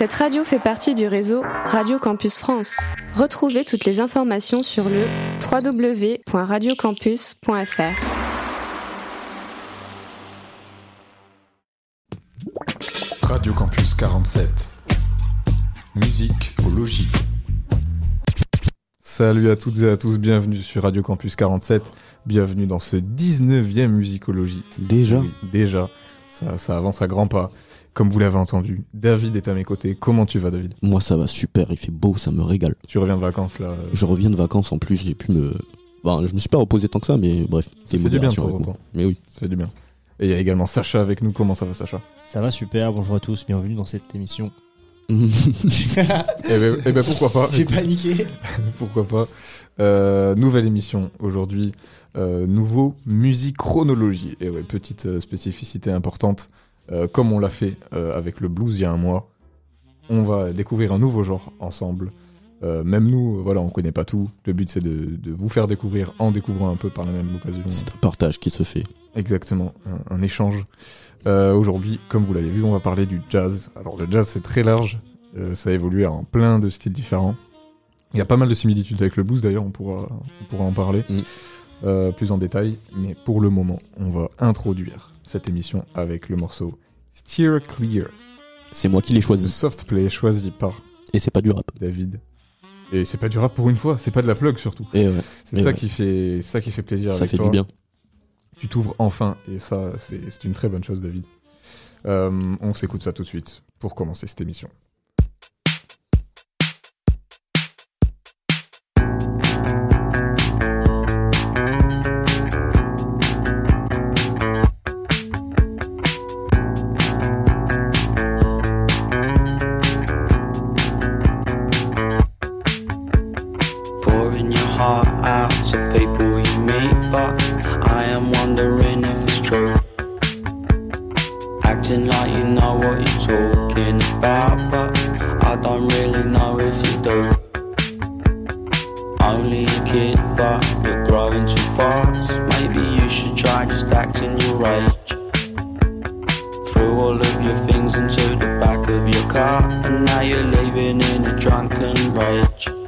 Cette radio fait partie du réseau Radio Campus France. Retrouvez toutes les informations sur le www.radiocampus.fr. Radio Campus 47. Musique au logis. Salut à toutes et à tous, bienvenue sur Radio Campus 47. Bienvenue dans ce 19e Musicologie. Déjà Oui, Déjà, ça, ça avance à grands pas. Comme vous l'avez entendu, David est à mes côtés. Comment tu vas, David? Moi ça va super, il fait beau, ça me régale. Tu reviens de vacances là euh, Je reviens de vacances en plus, j'ai pu me. Je me suis pas reposé tant que ça, mais bref, Ça c'est fait du bien de temps en temps. Mais oui. Ça fait du bien. Et il y a également Sacha avec nous. Comment ça va, Sacha? Ça va super, bonjour à tous, bienvenue dans cette émission. Eh ben, eh ben, pourquoi pas? J'ai paniqué. Pourquoi pas? Euh, Nouvelle émission aujourd'hui. Euh, nouveau musique chronologie. Et ouais, petite spécificité importante. Euh, comme on l'a fait euh, avec le blues il y a un mois, on va découvrir un nouveau genre ensemble. Euh, même nous, voilà, on connaît pas tout. Le but c'est de, de vous faire découvrir en découvrant un peu par la même occasion. c'est un partage qui se fait. Exactement, un, un échange. Aujourd'hui, comme vous l'avez vu, on va parler du jazz. Alors le jazz c'est très large, ça a évolué en plein de styles différents. Il y a pas mal de similitudes avec le blues d'ailleurs, on pourra, on pourra en parler Mm. plus en détail. Mais pour le moment, on va introduire cette émission avec le morceau Steer Clear, C'est moi qui l'ai le choisi. soft play choisi par Et c'est pas du rap. David. Et c'est pas du rap pour une fois, c'est pas de la plug surtout. Et ouais, C'est ça ouais. qui fait, ça qui fait plaisir. ça avec fait toi. du bien. tu t'ouvres enfin, et ça, c'est c'est une très bonne chose, David. Euh, on s'écoute ça tout de suite pour commencer cette émission. Pouring your heart out to people you meet, but I am wondering if it's true. Acting like you know what you're talking about, but I don't really know if you do. Only a kid, but you're growing too fast. Maybe you should try just acting your age. Threw all of your things into the back of your car, and now you're living in a drunken rage.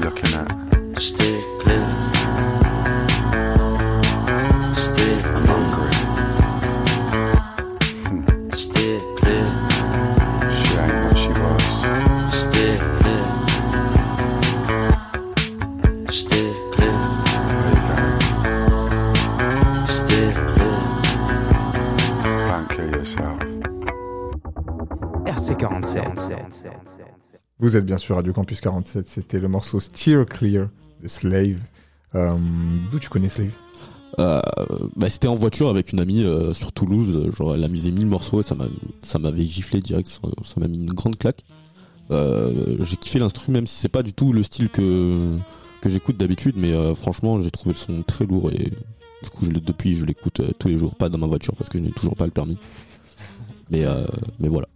Looking at? Vous êtes bien sûr Radio Campus 47, c'était le morceau Steer Clear de Slave. Euh, D'où tu connais Slave? Euh, bah, c'était en voiture avec une amie euh, sur Toulouse. Genre, elle a mis 1000 morceaux et ça m'a, ça m'avait giflé direct. Ça m'a mis une grande claque. Euh, j'ai kiffé l'instru, même si c'est pas du tout le style que que j'écoute d'habitude, mais franchement, j'ai trouvé le son très lourd et Du coup, je depuis, je l'écoute tous les jours, pas dans ma voiture parce que je n'ai toujours pas le permis. Mais, mais voilà.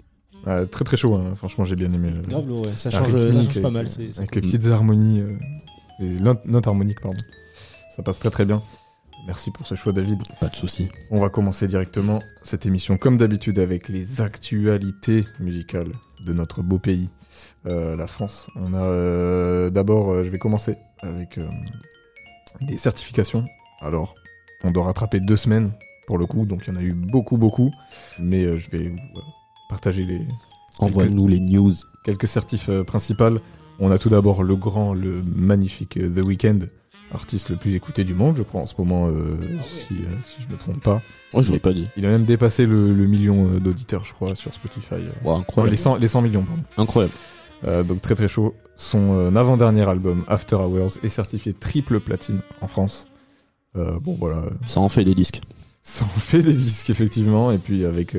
Ouais, très très chaud, hein. franchement j'ai bien aimé. le- Grave lourd, ouais. Ça la change, ça rythmique change pas avec, mal. euh, c'est- c'est Avec cool. les petites harmonies, euh, les notes, harmoniques, pardon. Ça passe très très bien. Merci pour ce choix, David. Pas de souci. On va commencer directement cette émission, comme d'habitude, avec les actualités musicales de notre beau pays, euh, la France. On a euh, d'abord, euh, je vais commencer avec euh, des certifications. Alors, on doit rattraper deux semaines pour le coup, donc il y en a eu beaucoup, beaucoup. Mais euh, je vais euh, partager les Envoie-nous les news. quelques certifs euh, principales. On a tout d'abord le grand, le magnifique euh, The Weeknd, artiste le plus écouté du monde, je crois, en ce moment, euh, si, euh, si je me trompe pas. Moi, je l'aurais pas dit. Il a même dépassé le, le million d'auditeurs, je crois, sur Spotify. incroyable. les, 100, les 100 millions, pardon. Incroyable. Euh, donc très très chaud. Son avant-dernier album, After Hours, est certifié triple platine en France. Bon voilà, Ça en fait des disques. ça en fait des disques effectivement, et puis avec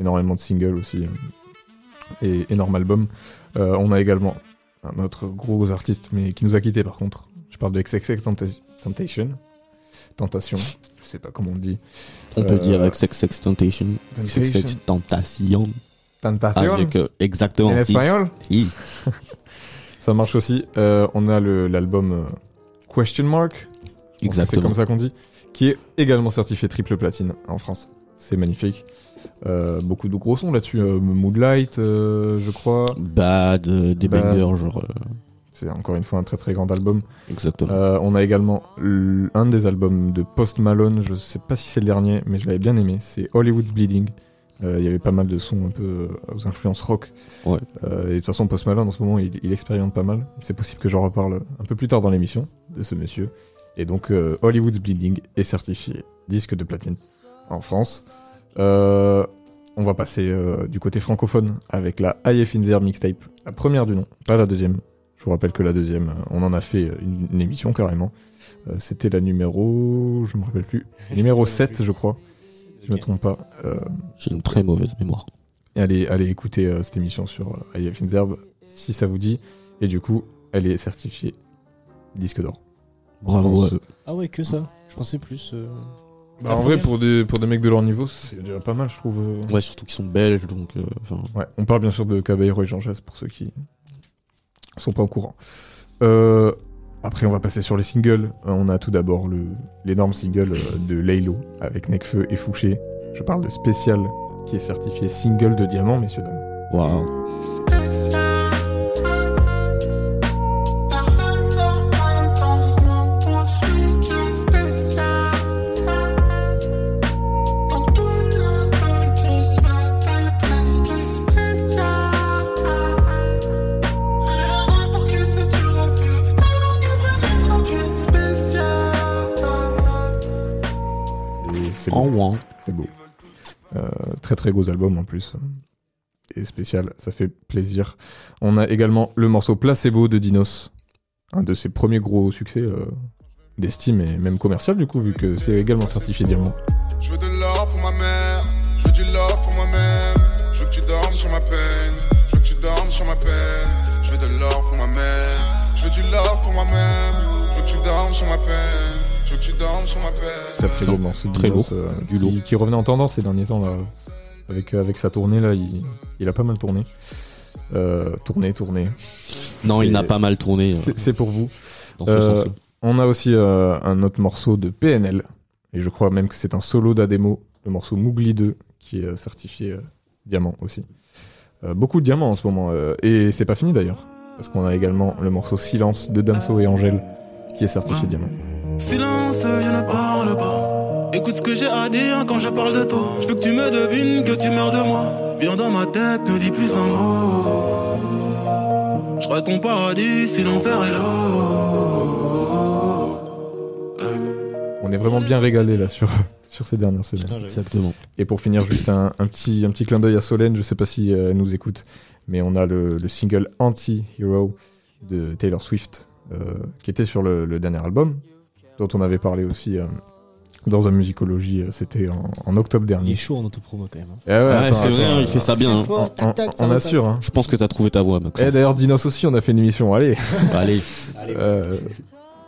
énormément de singles aussi, et énorme album. Euh, on a également un autre gros artiste, mais qui nous a quitté par contre. Je parle de XXX Temptation. Tentation, je sais pas comment on dit. On peut Euh, dire XXX. Temptation. XXX Tentation. Tentation Avec, euh, exactement. en espagnol Si. Ça marche aussi. On a l'album Question Mark. Que C'est Exactement. comme ça qu'on dit. Qui est également certifié triple platine en France. C'est magnifique. Euh, beaucoup de gros sons là-dessus. Euh, Moonlight, euh, je crois. Bad, euh, des Bad. bangers, genre. euh, C'est encore une fois un très très grand album. exactement. On a également un des albums de Post Malone. Je sais pas si c'est le dernier, mais je l'avais bien aimé. C'est Hollywood's Bleeding. Il y avait pas mal de sons un peu aux influences rock. Ouais. Et de toute façon, Post Malone en ce moment, il, il expérimente pas mal. C'est possible que j'en reparle un peu plus tard dans l'émission de ce monsieur. Et donc, Hollywood's Bleeding est certifié disque de platine en France. Euh, on va passer euh, du côté francophone avec la IF in There mixtape, la première du nom, pas la deuxième. Je vous rappelle que la deuxième, euh, on en a fait une, une émission carrément. Euh, C'était la numéro, je me rappelle plus, numéro 7 je crois, si je me trompe pas. Euh, J'ai une très mauvaise mémoire. et allez, allez écouter euh, cette émission sur IF in There si ça vous dit. Et du coup, elle est certifiée disque d'or. Bravo. France. à eux. Ah ouais, que ça. Je pensais plus. Bah, en vrai, pour des, pour des mecs de leur niveau, c'est déjà pas mal, je trouve. Ouais, surtout qu'ils sont belges, donc. euh, enfin, Ouais, on parle bien sûr de Caballero et Jean Jass pour ceux qui sont pas au courant. Euh, après, on va passer sur les singles. Euh, On a tout d'abord le- l'énorme single euh, de Laylo avec Necfeu et Fouché. Je parle de Spécial qui est certifié single de diamant, messieurs dames. Waouh. C'est- En beau. ouin. C'est beau. Euh, très très gros album en plus. Et spécial, ça fait plaisir. On a également le morceau Placebo de Dinos. Un de ses premiers gros succès euh, d'estime et même commercial du coup, vu que c'est également certifié diamant. Je veux de l'or pour ma mère, je veux du love pour moi-même. Je veux que tu dormes sur ma peine, je veux que tu dormes sur ma peine. Je veux de l'or pour ma mère, je veux du love pour moi-même. Je veux que tu dormes sur ma peine, je veux que tu dormes sur ma peine. Très très beau morceau de Très beau. euh, Du qui, lourd. qui revenait en tendance ces derniers temps là. Avec, avec sa tournée là, il, il a pas mal tourné. Euh, tourné, tourné. Non, il n'a pas mal tourné euh, C'est pour vous. dans ce Euh. On a aussi euh, un autre morceau de PNL, et je crois même que c'est un solo d'Ademo, le morceau Mougli 2, qui est euh, certifié euh, diamant aussi. Euh, beaucoup de diamants en ce moment, euh, et c'est pas fini d'ailleurs, parce qu'on a également le morceau Silence de Damso et Angèle, qui est certifié diamant. Silence, je ne parle pas. Écoute ce que j'ai à dire quand je parle de toi. Je veux que tu me devines que tu meurs de moi. Viens dans ma tête, ne dis plus un mot. Je serai ton paradis si l'enfer est là. On est vraiment bien régalé là sur, sur ces dernières semaines. putain, Exactement. Et pour finir, juste un, un petit, un petit clin d'œil à Solène, je sais pas si euh, elle nous écoute, mais on a le, le single Anti-Hero de Taylor Swift, euh, qui était sur le, le dernier album, dont on avait parlé aussi euh, dans un musicologie, euh, c'était en, en octobre Il dernier. est chaud en autopromo quand même. hein. Eh ouais, Ouais, attends, c'est vrai, attends, hein, il fait ça bien. hein. On, on- on assure. Hein. Je pense que t'as trouvé ta voix, Max. Et d'ailleurs, Dinos aussi, on a fait une émission. Allez. Allez, Euh,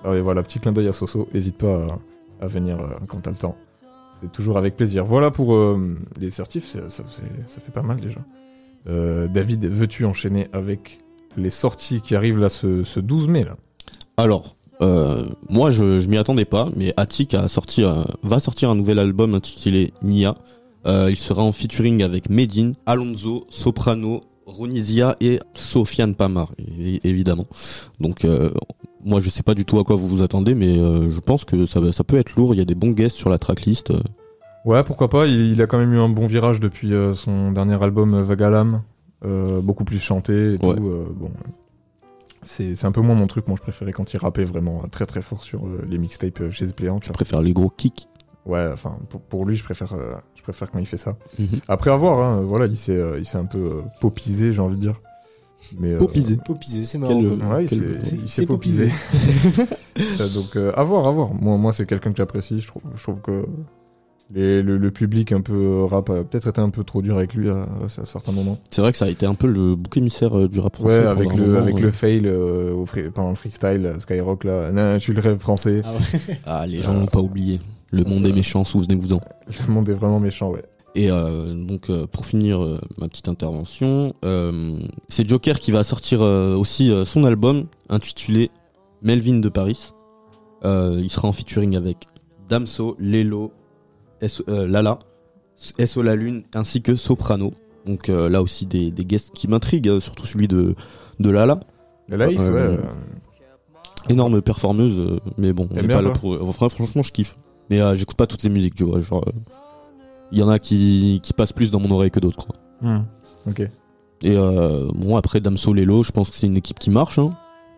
ah ouais, voilà, petit clin d'œil à Soso. N'hésite pas à, à venir euh, quand t'as le temps. C'est toujours avec plaisir. Voilà pour euh, les certifs, ça, ça fait pas mal déjà. Euh, David, veux-tu enchaîner avec les sorties qui arrivent là ce, ce 12 mai là? Alors, euh, moi je, je m'y attendais pas, mais Attic a sorti, euh, va sortir un nouvel album intitulé Nia. Euh, il sera en featuring avec Medine, Alonso, Soprano, Ronisia et Sofiane Pamar, évidemment. Donc moi je sais pas du tout à quoi vous vous attendez, mais je pense que ça, peut être lourd. Il y a des bons guests sur la tracklist. Ouais, pourquoi pas. Il, il a quand même eu un bon virage depuis son dernier album Vagalam. Beaucoup plus chanté et tout. Ouais. bon, c'est c'est un peu moins mon truc. Moi, je préférais quand il rappait vraiment très très fort sur euh, les mixtapes euh, chez Playant. Je préfère les gros kicks. Ouais, enfin, pour, pour lui, je préfère, euh, je préfère quand il fait ça. Mhm. Après avoir, hein, voilà, il s'est, euh, il s'est un peu euh, popisé, j'ai envie de dire. Mais, euh, Popisé. Popisé, c'est marrant. Quel- Ouais, il Quel- s'est- il popisé. Euh, Donc, euh, à voir, à voir. Moi, moi c'est quelqu'un que j'apprécie. Je trouve, je trouve que les- le, le public un peu euh, rap a peut-être été un peu trop dur avec lui à, à certains moments. C'est vrai que ça a été un peu le bouc émissaire euh, du rap français. Ouais, pendant avec un le, moment, avec euh. le fail euh, au free- pendant le freestyle, euh, Skyrock là. Non, je suis le rêve français. Ah ouais. Ah, les gens l'ont pas oublié. Le monde est méchant, souvenez-vous-en. Le monde est vraiment méchant, ouais. Et euh, donc euh, pour finir euh, ma petite intervention, euh, c'est Joker qui va sortir euh, aussi euh, son album intitulé Melvin de Paris. Euh, il sera en featuring avec Damso, Lelo, S- euh, Lala, SO La Lune ainsi que Soprano. Donc euh, là aussi des, des guests qui m'intriguent, hein, surtout celui de, de Lala. La Laïs, Ouais, euh, Énorme performeuse, euh, mais bon, on est bien, pas là pour. Enfin, franchement, je kiffe. Mais euh, j'écoute pas toutes ses musiques, tu vois. Genre, euh, il y en a qui, qui passent plus dans mon oreille que d'autres, quoi. hmm, Ok. Et euh, bon, après Damso Lelo, je pense que c'est une équipe qui marche. Hein.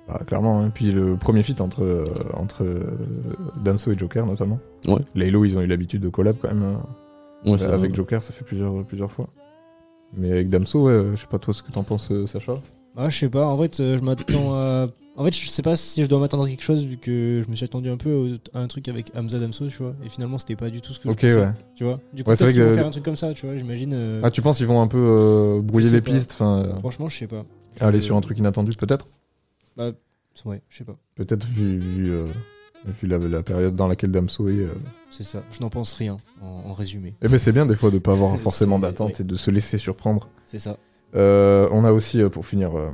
Bah, clairement, hein. puis le premier feat entre, euh, entre euh, Damso et Joker notamment. Ouais. Laylo, ils ont eu l'habitude de collab quand même. euh, Ouais, c'est avec vrai. Joker, ça fait plusieurs, plusieurs fois. Mais avec Damso, ouais, euh, je sais pas toi ce que t'en penses, euh, Sacha? Ah, je sais pas, en fait, euh, je m'attends à. En fait, je sais pas si je dois m'attendre à quelque chose vu que je me suis attendu un peu au- à un truc avec Hamza Damso, tu vois. Et finalement, c'était pas du tout ce que Ok, je pensais, ouais. tu vois. Du coup, Ouais, c'est peut-être vrai qu'ils vont que- faire un truc comme ça, tu vois, j'imagine. euh, Ah, tu penses qu'ils vont un peu euh, brouiller Je sais les pas. pistes, enfin, euh, Franchement, je sais pas. aller sur un truc inattendu, peut-être? Bah, ouais, je sais pas. Peut-être vu, vu, euh, vu la, la période dans laquelle Damso est. euh. C'est ça. Je n'en pense rien, en, en résumé. Eh ben, c'est bien des fois de pas avoir forcément C'est- d'attente ouais. et de se laisser surprendre. C'est ça. Euh, on a aussi, pour finir, euh,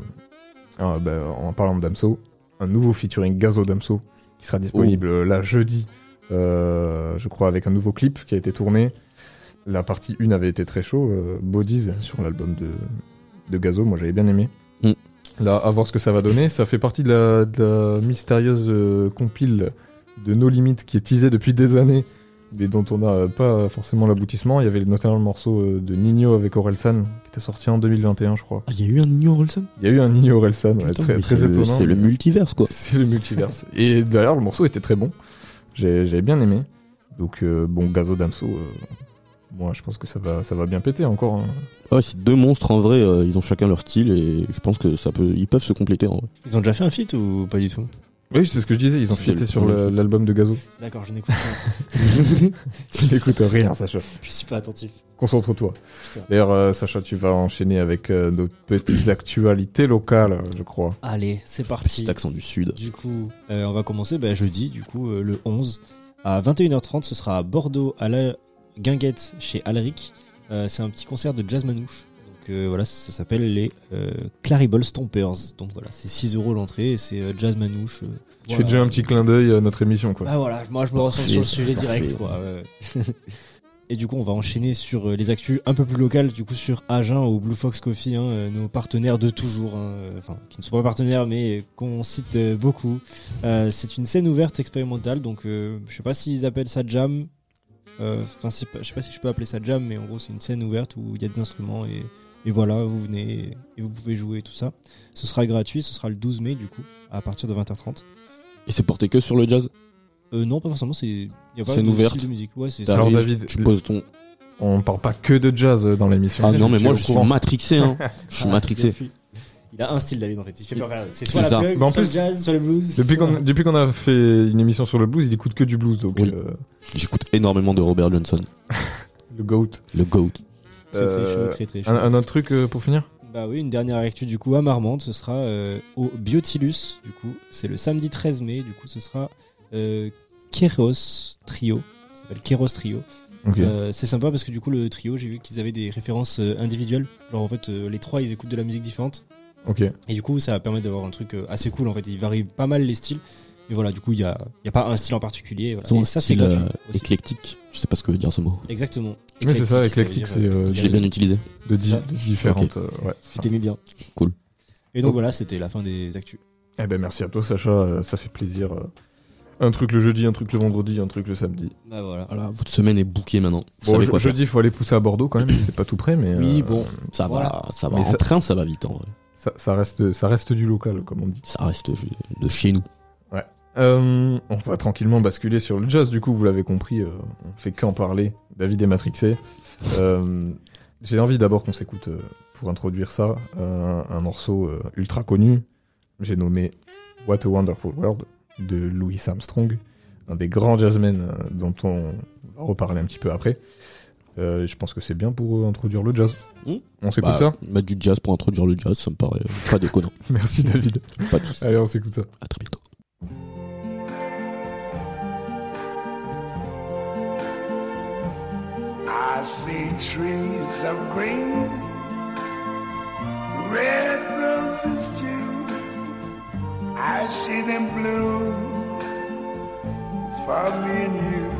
un- bah, en parlant de Damso, un nouveau featuring Gazo Damso qui sera disponible euh, là jeudi, euh, je crois, avec un nouveau clip qui a été tourné. La partie 1 avait été très chaud, euh, Bodies sur l'album de, de Gazo, moi j'avais bien aimé. Mm. Là, à voir ce que ça va donner. Ça fait partie de la, de la mystérieuse euh, compile de No Limit qui est teasée depuis des années, mais dont on n'a pas forcément l'aboutissement. Il y avait notamment le morceau euh, de Nino avec Orelsan qui était sorti en 2021, je crois. Ah, il y a eu un Nino Orelsan? Il y a eu un Nino Orelsan, ouais, très, très c'est le- étonnant. C'est le multiverse, quoi. C'est le multiverse. Et d'ailleurs, le morceau était très bon. J'ai- J'avais bien aimé. Donc, euh, bon, Gazo Damso, euh, moi, je pense que ça va, ça va bien péter encore. hein. Ouais, c'est deux monstres en vrai, euh, ils ont chacun leur style et je pense que ça peut, ils peuvent se compléter en vrai. Ils ont déjà fait un feat ou pas du tout? Oui, c'est ce que je disais. Ils ont le sur l'album de Gazo. D'accord, je n'écoute pas. tu n'écoutes rien, Sacha. je suis pas attentif. Concentre-toi. D'ailleurs, euh, Sacha, tu vas enchaîner avec euh, nos petites actualités locales, je crois. Allez, c'est parti. Petit accent du sud. Du coup, euh, on va commencer bah, jeudi, du coup, euh, le 11. À 21h30, ce sera à Bordeaux, à la Guinguette, chez Alric. Euh, c'est un petit concert de jazz manouche. Donc euh, voilà, ça s'appelle les euh, Claribel Stompers. Donc voilà, c'est 6 euros l'entrée et c'est euh, jazz manouche. euh, Tu voilà. fais déjà un petit clin d'œil à notre émission, quoi. Ah voilà, moi je me ressens sur le sujet parfait. direct quoi. Et du coup, on va enchaîner sur les actus un peu plus locales, du coup sur Agen ou Blue Fox Coffee, hein, nos partenaires de toujours, hein, enfin qui ne sont pas partenaires mais qu'on cite beaucoup. Euh, c'est une scène ouverte expérimentale, donc euh, je sais pas s'ils appellent ça jam. Euh, Enfin, je sais pas si je peux appeler ça jam, mais en gros c'est une scène ouverte où il y a des instruments et, et voilà, vous venez et vous pouvez jouer tout ça. Ce sera gratuit, ce sera le 12 mai du coup, à partir de 20h30. Et c'est porté que sur le jazz? Euh, non, pas forcément, c'est. De ouverte. style de musique. Ouais, c'est Alors, David, tu poses ton. On parle pas que de jazz dans l'émission. Ah non, mais moi es au je suis matrixé, hein. Je suis Ah, matrixé. Il a un style David en fait. Il fait faire- C'est C'est soit la ça. plug, Mais en soit plus, le jazz, soit le blues. Depuis qu'on soit- depuis qu'on a fait une émission sur le blues, il écoute que du blues, donc Oui. euh, J'écoute énormément de Robert Johnson, le goat. le GOAT. Très très Euh, chaud, très très chaud. Un, un autre truc euh, pour finir? Bah oui, une dernière actu du coup à Marmande, ce sera euh, au Biotilus. Du coup, c'est le samedi 13 mai. Du coup, ce sera euh, Keros Trio. Ça s'appelle Keros Trio. Ok. Euh, c'est sympa parce que du coup, le trio, j'ai vu qu'ils avaient des références euh, individuelles. Genre, en fait, euh, les trois, ils écoutent de la musique différente. Ok. Et du coup, ça va permettre d'avoir un truc euh, assez cool. En fait, ils varient pas mal les styles. Mais voilà, du coup, il n'y a, il y a pas un style en particulier. Voilà. Et un ça, c'est euh, éclectique. Je sais pas ce que veut dire ce mot. Exactement. Mais c'est ça, Éclectique, c'est euh, euh, Je l'ai bien utilisé. de, di- ça. de différentes. euh, ouais. T'aimais bien. Cool. Et donc Oh. voilà, c'était la fin des actus. Eh ben merci à toi Sacha, euh, ça fait plaisir. Un truc le jeudi, un truc le vendredi, un truc le samedi. Bah voilà. Voilà, votre semaine est bouquée maintenant. Vous Bon, je- quoi jeudi, il faut aller pousser à Bordeaux quand même, c'est pas tout près, mais Oui, euh, bon. Ça Voilà. va, ça va. Mais en ça- train, ça va vite en vrai. Ça, ça reste, ça reste du local, comme on dit. Ça reste de chez nous. Euh, on va tranquillement basculer sur le jazz, du coup, vous l'avez compris, euh, on fait qu'en parler. David est matrixé. Euh, J'ai envie d'abord qu'on s'écoute, euh, pour introduire ça, un, morceau ultra connu. J'ai nommé What a Wonderful World de Louis Armstrong, un des grands jazzmen dont on va reparler un petit peu après. Euh, je pense que c'est bien pour euh, introduire le jazz. Hmm. On s'écoute Bah, ça Mettre du jazz pour introduire le jazz, ça me paraît pas déconnant. Merci David. pas de soucis. Allez, on s'écoute ça. À très bientôt. I see trees of green, red roses too. I see them bloom for me and you.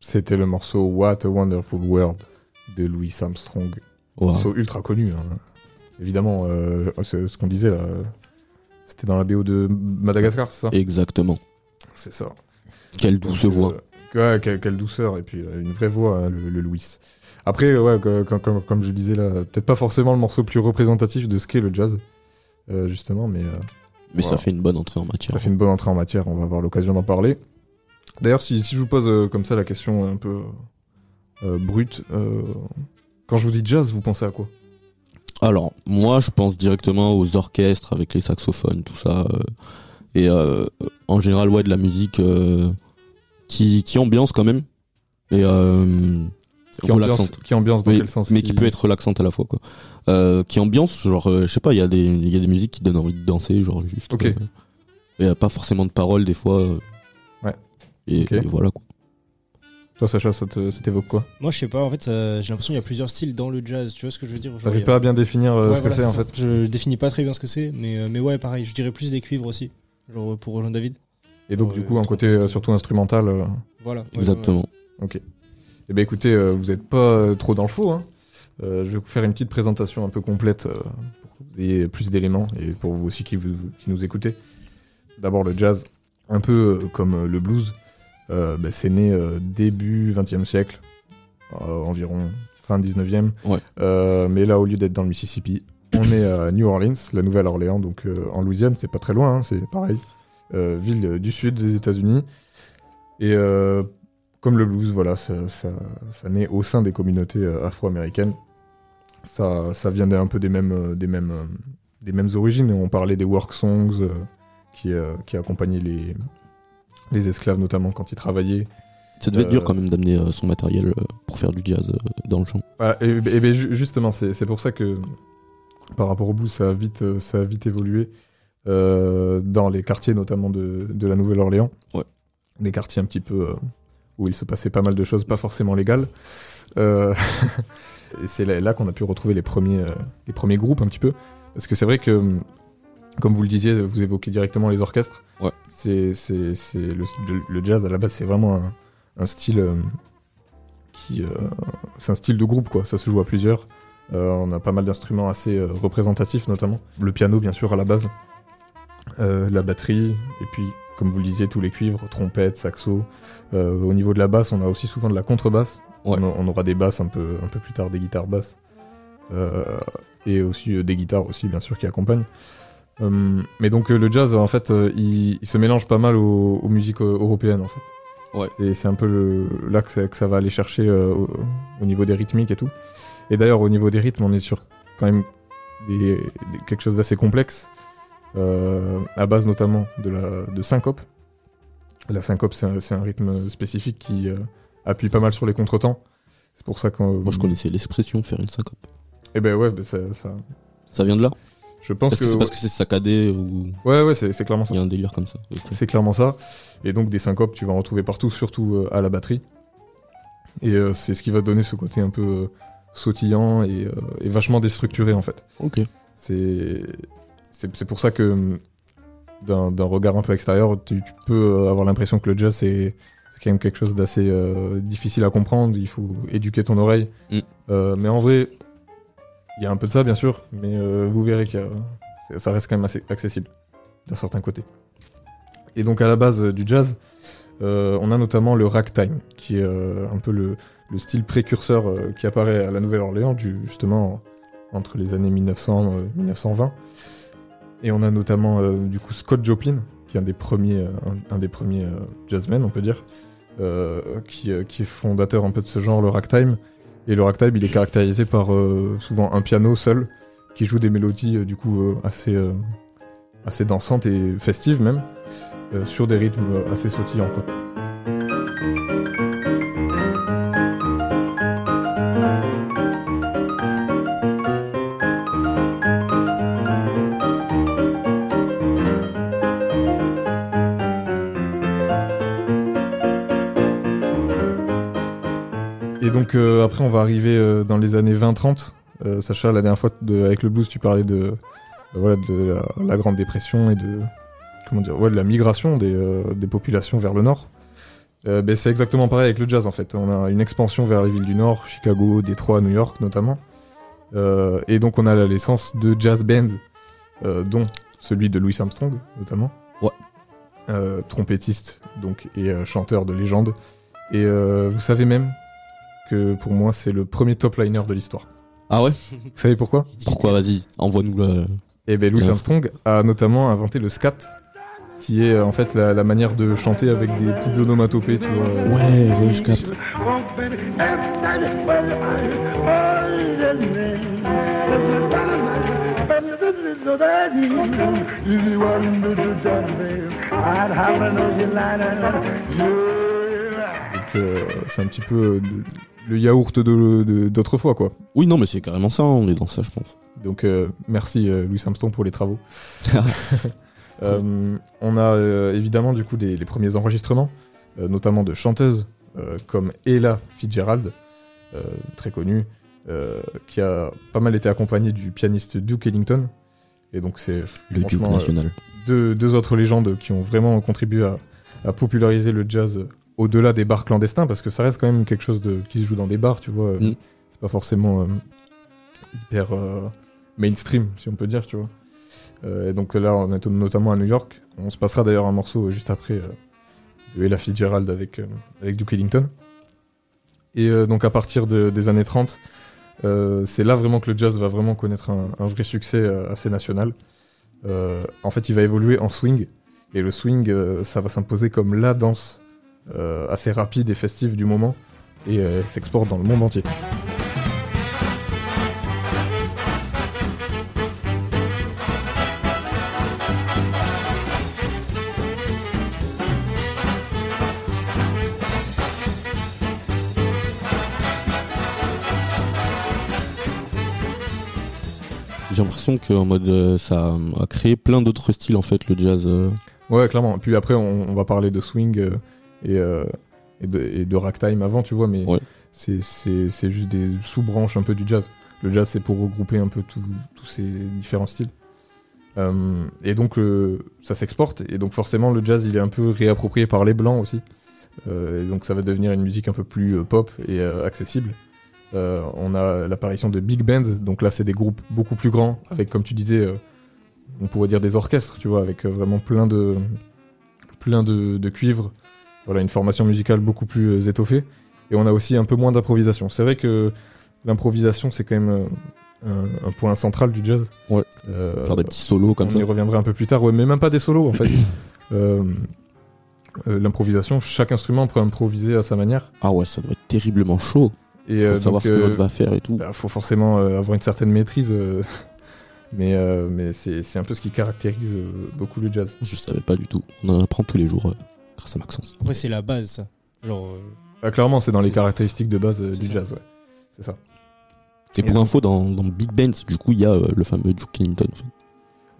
C'était le morceau What a Wonderful World de Louis Armstrong. Wow. Morceau ultra connu. hein. Évidemment, euh, c'est ce qu'on disait là. C'était dans la BO de Madagascar, c'est ça? Exactement. C'est ça. Quelle douce Donc, voix. euh, ouais, quelle, quelle douceur, et puis euh, une vraie voix, hein, le, le Louis. Après, euh, ouais, comme, comme- comme je disais là, peut-être pas forcément le morceau le plus représentatif de ce qu'est le jazz, euh, justement, mais Mais voilà. ça fait une bonne entrée en matière. ça fait une bonne entrée en matière, on va avoir l'occasion d'en parler. D'ailleurs, si, si je vous pose euh, comme ça la question un peu euh, brute, euh, quand je vous dis jazz, vous pensez à quoi? Alors, moi, je pense directement aux orchestres avec les saxophones, tout ça. et en général, ouais, de la musique qui, qui ambiance quand même. Et qui ambiance, qui ambiance dans Oui, quel sens mais qui peut être relaxante à la fois, quoi. Euh, qui ambiance, genre, euh, je sais pas, il y, a des- il y a des musiques qui donnent envie de danser, genre juste. Ok. euh, et euh, pas forcément de paroles, des fois. Euh. Et, voilà, quoi. Toi, Sacha, ça t'évoque quoi Moi, je sais pas, en fait, ça- j'ai l'impression qu'il y a plusieurs styles dans le jazz. Tu vois ce que je veux dire a- pas à bien définir euh, Ouais, ce que c'est en ça. fait Je définis pas très bien ce que c'est, mais, euh, mais ouais, pareil, je dirais plus des cuivres aussi. Genre pour rejoindre David. Et donc, du coup, un côté euh, surtout instrumental. euh, Voilà. ouais, Exactement. Ok. Eh bien écoutez, euh, vous n'êtes pas euh, trop dans le faux. hein. Euh, je vais vous faire une petite présentation un peu complète euh, pour que vous ayez plus d'éléments et pour vous aussi qui, vous- qui nous écoutez. D'abord le jazz, un peu euh, comme euh, le blues. Euh, bah, c'est né euh, début 20e siècle, euh, environ fin 19e. Ouais. Euh, mais là, au lieu d'être dans le Mississippi, on est à New Orleans, la Nouvelle-Orléans, donc en Louisiane, c'est pas très loin, hein, c'est pareil. Ville du sud des États-Unis. Et comme le blues, voilà, ça, ça, ça naît au sein des communautés afro-américaines. Ça, ça vient d'un peu des mêmes, des, mêmes, des mêmes origines. On parlait des work songs euh, qui, euh, qui accompagnaient les, les esclaves, notamment quand ils travaillaient. Ça devait être Euh, dur quand même d'amener euh, son matériel euh, pour faire du jazz euh, dans le champ. Ah, et, et ju- justement, c'est pour ça que par rapport au blues, ça a vite, euh, ça a vite évolué euh, dans les quartiers, notamment de, de la Nouvelle-Orléans. Ouais. Des quartiers un petit peu euh, où il se passait pas mal de choses, pas forcément légales. Euh, et c'est là, là qu'on a pu retrouver les premiers, euh, les premiers groupes un petit peu. Parce que c'est vrai que, comme vous le disiez, vous évoquez directement les orchestres. Ouais. C'est, c'est, c'est le, le jazz à la base, c'est vraiment un, un style euh, qui, euh, c'est un style de groupe quoi. Ça se joue à plusieurs. Euh, on a pas mal d'instruments assez représentatifs notamment. Le piano bien sûr à la base, la batterie et puis comme vous le disiez tous les cuivres, trompettes, saxo. Au niveau de la basse, on a aussi souvent de la contrebasse. Ouais. On, on aura des basses un peu un peu plus tard, des guitares basses et aussi des guitares aussi bien sûr qui accompagnent. Euh, mais donc euh, le jazz en fait euh, il, il se mélange pas mal aux, aux musiques européennes en fait. Ouais. Et c'est un peu le, là que ça, que ça va aller chercher au, au niveau des rythmiques et tout. Et d'ailleurs au niveau des rythmes on est sur quand même des, des- quelque chose d'assez complexe à base notamment de la de syncope. La syncope c'est un, rythme spécifique qui appuie pas mal sur les contretemps. C'est pour ça que Moi, je connaissais l'expression faire une syncope. Et ben ouais, ben ça, ça- Ça vient de là je pense Parce que que, c'est parce que c'est saccadé ou ouais ouais c'est c'est clairement ça. il y a un délire comme ça. C'est clairement ça. Et donc des syncopes, tu vas en retrouver partout, surtout euh, à la batterie. Et euh, c'est ce qui va donner ce côté un peu euh, sautillant et, et vachement déstructuré en fait. Ok. C'est c'est c'est pour ça que hum, d'un d'un regard un peu extérieur, tu, tu peux avoir l'impression que le jazz c'est c'est quand même quelque chose d'assez euh, difficile à comprendre. Il faut éduquer ton oreille. Mm. Euh, mais en vrai, il y a un peu de ça bien sûr, mais euh, vous verrez que ça reste quand même assez accessible d'un certain côté. Et donc à la base euh, du jazz, euh, on a notamment le ragtime, qui est un peu le, le style précurseur qui apparaît à la Nouvelle-Orléans, justement entre les années 1900 et 1920. Et on a notamment du coup Scott Joplin, qui est un des premiers, un, des premiers jazzmen, on peut dire, qui est fondateur un peu de ce genre, le ragtime. Et le ragtime, il est caractérisé par euh, souvent un piano seul, qui joue des mélodies euh, du coup euh, assez, assez dansantes et festives même, sur des rythmes assez sautillants. Quoi. Donc euh, après on va arriver euh, dans les années 20-30. Euh, Sacha, la dernière fois de- avec le blues tu parlais de, euh, voilà, de la, la Grande Dépression et de, comment dire, ouais, de la migration des, des populations vers le nord. Ben, c'est exactement pareil avec le jazz en fait. On a une expansion vers les villes du nord, Chicago, Détroit, New York notamment. Et donc on a la naissance de jazz bands, dont celui de Louis Armstrong notamment. Ouais. Trompettiste donc et chanteur de légende. Et vous savez même que pour moi c'est le premier top liner de l'histoire. Ah ouais? Vous savez pourquoi? Pourquoi? Vas-y, envoie-nous le. Et ben Louis. Armstrong a notamment inventé le scat, qui est euh, en fait la, la manière de chanter avec des petites onomatopées, tu vois. euh, Ouais, ouais, je capte. Donc euh, c'est un petit peu euh, le- yaourt de- de- d'autrefois, quoi. Oui, non, mais c'est carrément ça, on est dans ça, je pense. Donc euh, merci euh, Louis Armstrong pour les travaux. Euh, on a évidemment du coup des- les premiers enregistrements, notamment de chanteuses comme Ella Fitzgerald, très connue, qui a pas mal été accompagnée du pianiste Duke Ellington. Et donc c'est Le Duke national. deux, deux autres légendes qui ont vraiment contribué à, à populariser le jazz au-delà des bars clandestins, parce que ça reste quand même quelque chose de, qui se joue dans des bars, tu vois. euh, Mm. C'est pas forcément euh, hyper euh, mainstream, si on peut dire, tu vois. Et donc là, on est notamment à New York. On se passera d'ailleurs un morceau juste après de Ella Fitzgerald avec, avec Duke Ellington. Et donc à partir de- des années 30, euh, c'est là vraiment que le jazz va vraiment connaître un, un vrai succès assez national. En fait, il va évoluer en swing, et le swing, ça va s'imposer comme la danse assez rapide et festive du moment, et euh, s'exporte dans le monde entier. J'ai l'impression que en mode euh, ça a créé plein d'autres styles en fait le jazz. euh. Ouais, clairement. Puis après, on, on va parler de swing euh, et, euh, et, de, et de ragtime avant, tu vois, mais Ouais. c'est- juste des sous-branches un peu du jazz. Le jazz, c'est pour regrouper un peu tous ces différents styles. Euh, et donc, le- ça s'exporte, et donc forcément, le jazz, il est un peu réapproprié par les blancs aussi. Euh, et donc, ça va devenir une musique un peu plus euh, pop et euh, accessible. Euh, on a l'apparition de big bands, donc là, c'est des groupes beaucoup plus grands, avec, comme tu disais, euh, on pourrait dire des orchestres, tu vois, avec euh, vraiment plein de plein de, de cuivres. Voilà, une formation musicale beaucoup plus euh, étoffée. Et on a aussi un peu moins d'improvisation. C'est vrai que l'improvisation, c'est quand même euh, un, un point central du jazz. Ouais. Euh, Faire des petits solos comme on ça. y reviendra un peu plus tard, ouais, mais même pas des solos en fait. Euh, euh, L'improvisation, chaque instrument peut improviser à sa manière. Ah ouais, ça doit être terriblement chaud. Et Faut savoir donc, ce que l'autre va faire et tout. bah, faut forcément avoir une certaine maîtrise, mais, mais c'est c'est un peu ce qui caractérise beaucoup le jazz. Je savais pas du tout. On en apprend tous les jours grâce à Maxence. Après, c'est la base, ça. Genre, euh, Ah, clairement, c'est dans les caractéristiques de base euh, C'est du ça. jazz, ouais. C'est ça. Et pour info, dans, dans Big Bands, du coup, il y a euh, le fameux Duke Ellington. en fait.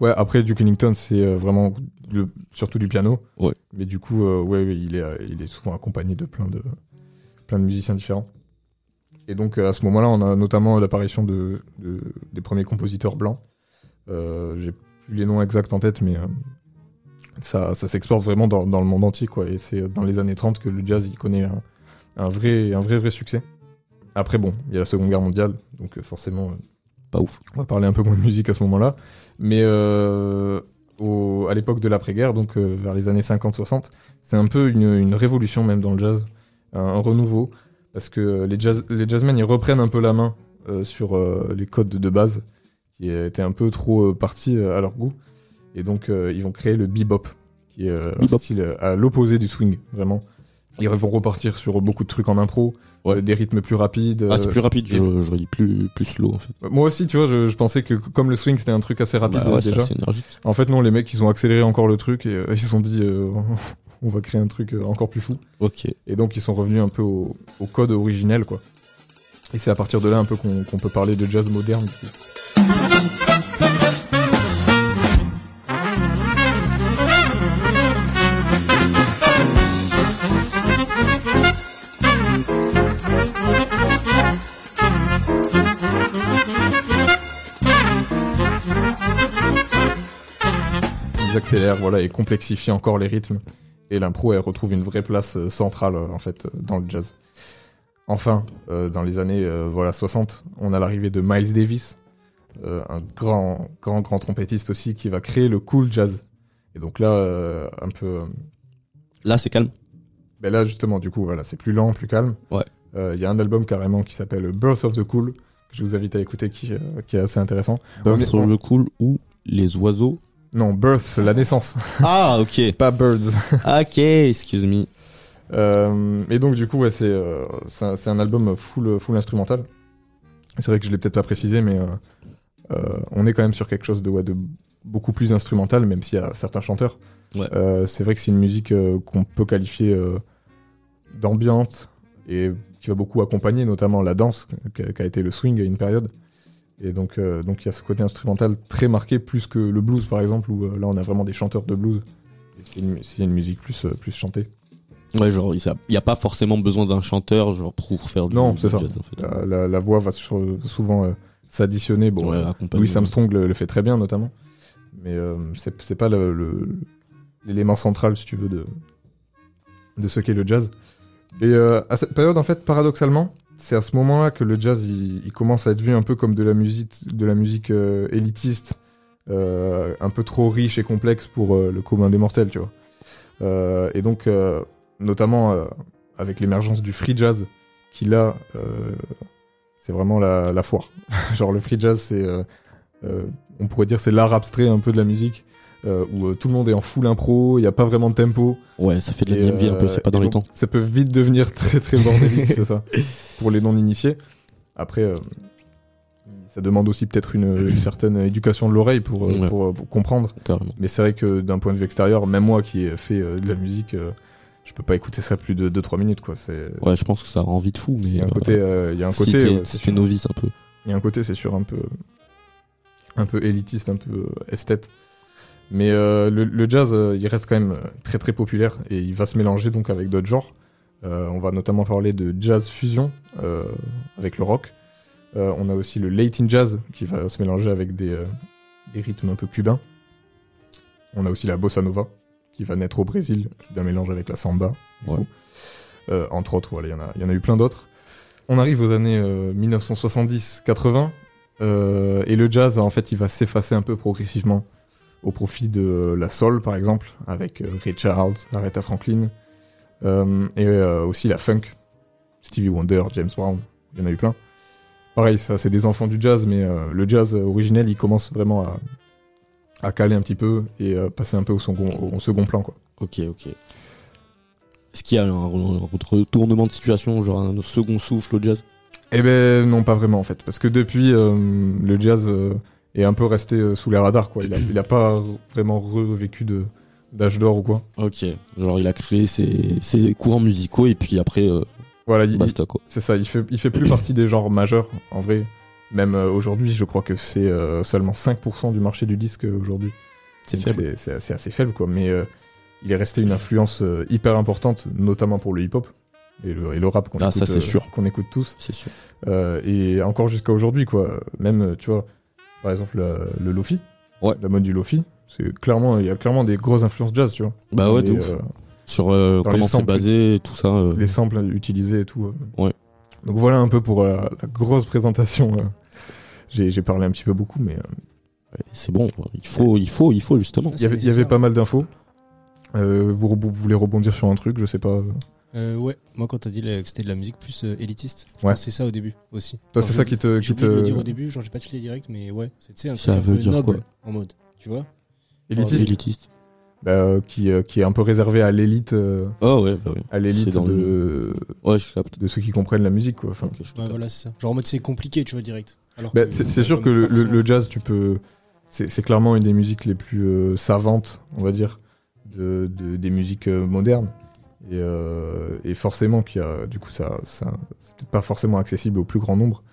Ouais, après Duke Ellington, c'est euh, vraiment le- surtout du piano. Ouais. Mais du coup, euh, ouais, ouais, il est, euh, il est souvent accompagné de plein de, plein de musiciens différents. Et donc, euh, à ce moment-là, on a notamment l'apparition de, de- des premiers compositeurs blancs. Euh, J'ai plus les noms exacts en tête, mais euh, ça, ça s'exporte vraiment dans, dans le monde entier, quoi. Et c'est dans les années 30 que le jazz, il connaît un, un vrai, un vrai, vrai succès. Après, bon, il y a la Seconde Guerre mondiale, donc euh, forcément, euh, Pas ouf. on va parler un peu moins de musique à ce moment-là. Mais euh, au- à l'époque de l'après-guerre, donc euh, vers les années 50-60, c'est un peu une, une révolution même dans le jazz, un, un renouveau, parce que les, jazz, les jazzmen, ils reprennent un peu la main euh, sur les codes de base, qui étaient un peu trop partis à leur goût. Et donc, euh, ils vont créer le bebop, qui est euh, un style euh, à l'opposé du swing, vraiment. Ils vont repartir sur beaucoup de trucs en impro, Ouais. des rythmes plus rapides. Ah, c'est plus rapide, je- j'aurais dit plus, plus slow en fait. moi aussi, tu vois, je, je pensais que comme le swing c'était un truc assez rapide Bah ouais, déjà. En fait, non, les mecs ils ont accéléré encore le truc et euh, ils se sont dit euh, on va créer un truc encore plus fou. Ok. Et donc ils sont revenus un peu au, au code originel quoi. Et c'est à partir de là un peu qu'on peut parler de jazz moderne. du coup. Ils accélèrent, voilà, et complexifient encore les rythmes. Et l'impro, elle retrouve une vraie place euh, centrale, euh, en fait, euh, dans le jazz. Enfin, euh, dans les années euh, voilà, 60, on a l'arrivée de Miles Davis, euh, un grand, grand, grand trompettiste aussi, qui va créer le cool jazz. Et donc là, euh, un peu... Là, c'est calme. ben là, justement, du coup, voilà, c'est plus lent, plus calme. Ouais. Euh, Il y a un album carrément qui s'appelle Birth of the Cool, que je vous invite à écouter, qui, euh, qui est assez intéressant. Est- sur le cool ou les oiseaux. Non, Birth, la naissance, Ah, ok. pas Birds. ok, excuse me. Euh, et donc du coup, ouais, c'est euh, c'est un, album full, full instrumental. C'est vrai que je l'ai peut-être pas précisé, mais euh, on est quand même sur quelque chose de, ouais, de beaucoup plus instrumental, même s'il y a certains chanteurs. Ouais. C'est vrai que c'est une musique qu'on peut qualifier d'ambiante et qui va beaucoup accompagner notamment la danse, qui a, qui a été le swing à une période. Et donc, euh, donc il y a ce côté instrumental très marqué, plus que le blues par exemple, où euh, là on a vraiment des chanteurs de blues. C'est une, une musique plus, euh, plus chantée. Ouais, genre, il n'y a pas forcément besoin d'un chanteur genre, pour faire du, Non, c'est ça. jazz, en fait. La, la- la voix va sur- souvent s'additionner. Bon, Ouais. Louis Armstrong le, le fait très bien notamment, mais c'est pas le- le- l'élément central, si tu veux, de, de ce qu'est le jazz. Et à cette période, en fait, paradoxalement, c'est à ce moment-là que le jazz il, commence à être vu un peu comme de la musique, de la musique euh, élitiste, euh, un peu trop riche et complexe pour euh, le commun des mortels, tu vois. Et donc, notamment avec l'émergence du free jazz, qui là, c'est vraiment la, la foire. Genre le free jazz, c'est, on pourrait dire, c'est l'art abstrait un peu de la musique, euh, où euh, tout le monde est en full impro, il n'y a pas vraiment de tempo. Ouais, ça fait de la DMV un peu, euh, c'est pas dans les temps. Ça peut vite devenir très très bordélique, c'est ça, pour les non-initiés. Après, ça demande aussi peut-être une, une certaine éducation de l'oreille pour, Ouais. pour, pour comprendre. Carrément. Mais c'est vrai que d'un point de vue extérieur, même moi qui ai fait de la musique, je peux pas écouter ça plus de 2-3 minutes. Quoi. C'est, Ouais, je pense que ça rend vite fou, mais il y a un côté, euh, il y a un si côté, t'es ouais, si c'est t'es sûr. novice un peu. Il y a un côté, c'est sûr, un peu, un peu élitiste, un peu esthète. Mais euh, le, le jazz, euh, il reste quand même euh, très très populaire et il va se mélanger donc avec d'autres genres. Euh, on va notamment parler de jazz fusion avec le rock. On a aussi le Latin jazz qui va se mélanger avec des, des rythmes un peu cubains. On a aussi la bossa nova qui va naître au Brésil d'un mélange avec la samba. du Ouais. coup. Entre autres, voilà, il y, en a- il y en a eu plein d'autres. On arrive aux années euh, 1970-80 euh, et le jazz, en fait, il va s'effacer un peu progressivement au profit de la soul, par exemple, avec euh, Ray Charles, Aretha Franklin, euh, et euh, aussi la funk, Stevie Wonder, James Brown, il y en a eu plein. Pareil, ça, c'est des enfants du jazz, mais le jazz originel, il commence vraiment à, à caler un petit peu et passer un peu au second, au second plan, quoi. Ok, ok. Est-ce qu'il y a un, un retournement de situation, genre un second souffle au jazz? Eh ben non, pas vraiment en fait, parce que depuis euh, le jazz euh, est un peu resté euh, sous les radars quoi. Il a, il a pas vraiment revécu de d'âge d'or ou quoi. Ok, genre il a créé ses, ses courants musicaux et puis après, euh, Voilà, il- basta quoi. c'est ça. Il fait il fait plus partie des genres majeurs en vrai. Même euh, aujourd'hui, je crois que c'est euh, seulement 5% du marché du disque aujourd'hui. C'est faible. C'est assez, assez faible quoi. Mais il est resté une influence hyper importante, notamment pour le hip-hop et le, et le rap qu'on Ah, écoute, ça, c'est sûr. qu'on écoute tous. C'est sûr. Euh, et encore jusqu'à aujourd'hui, quoi. Même, tu vois, par exemple, le, le Lofi. Ouais. La mode du Lofi. C'est clairement, il y a clairement des grosses influences jazz, tu vois. Bah ouais, de Les, ouf. euh, Sur euh, comment c'est basé et tout ça. euh, les samples utilisés et tout. euh. Ouais. Donc voilà un peu pour euh, la grosse présentation. euh. J'ai j'ai parlé un petit peu beaucoup, mais euh, c'est bon, il faut, il faut, il faut justement. il y avait, il y avait pas mal d'infos. Euh, vous voulez rebondir sur un truc, je sais pas. Euh, ouais, moi quand t'as dit que c'était de la musique plus euh, élitiste, Ouais. pensais ça au début aussi. Toi, c'est ça qui te. J'ai Qui oublié de le te... dire au début, genre j'ai pas tilté direct, mais ouais, c'est tu sais, un Ça truc un veut peu dire noble quoi en mode, tu vois Élitiste, Élitiste. bah, euh, qui, euh, qui est un peu réservé à l'élite. euh, Oh ouais, bah ouais. à l'élite C'est dans de, Ouais, je capte. de ceux qui comprennent la musique, quoi. Enfin, Ok, je Ouais, capte. voilà, c'est ça. Genre en mode c'est compliqué, tu vois, direct. Alors Bah, c'est c'est sûr que le, jazz, tu peux. C'est c'est clairement une des musiques les plus savantes, on va dire, de, de- des musiques modernes. Et, euh, et forcément, qu'il y a, du coup, ça, ça c'est peut-être pas forcément accessible au plus grand nombre.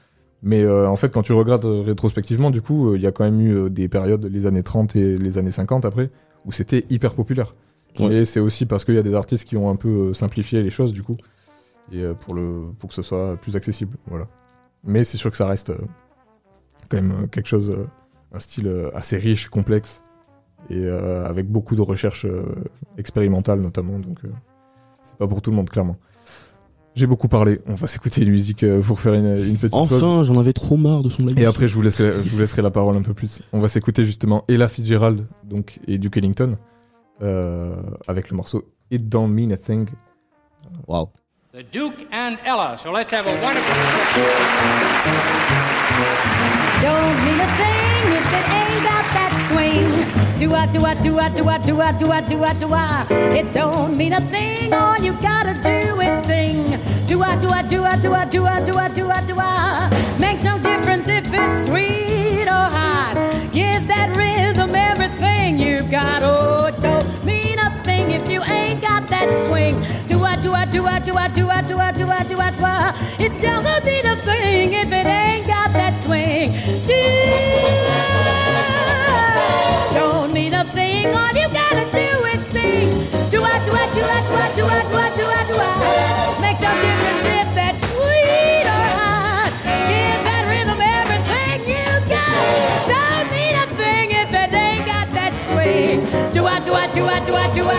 Mais euh, en fait, quand tu regardes rétrospectivement, du coup, euh, il y a quand même eu des périodes, les années 30 et les années 50 après, où c'était hyper populaire. Ouais. Et c'est aussi parce qu'il y a des artistes qui ont un peu simplifié les choses, du coup, et pour, le, pour que ce soit plus accessible. Voilà. Mais c'est sûr que ça reste quand même quelque chose, un style assez riche, complexe, et euh, avec beaucoup de recherches euh, expérimentales notamment, donc euh, c'est pas pour tout le monde, clairement. J'ai beaucoup parlé, on va s'écouter une musique euh, pour faire une, une petite pause. Enfin, j'en avais trop marre de son Et après, je vous, laisserai, je vous laisserai la parole un peu plus. On va s'écouter justement Ella Fitzgerald donc, et Duke Ellington euh, avec le morceau It Don't Mean a Thing. Waouh. The Duke and Ella. So let's have a wonderful. Don't mean a thing if it ain't got that swing. Do I, do I, do I, do I, do I, do I, do I, do I? It don't mean a thing. All you gotta do is sing. Do I, do I, do I, do I, do I, do I, do I, do I? Makes no difference if it's sweet or hot. Give that rhythm everything you've got. Oh, it don't mean a thing if you ain't got that swing. Do I, do I, do I, do I, do I, do I, do I, do I, do I? It doesn't mean a thing if it ain't got that swing. Do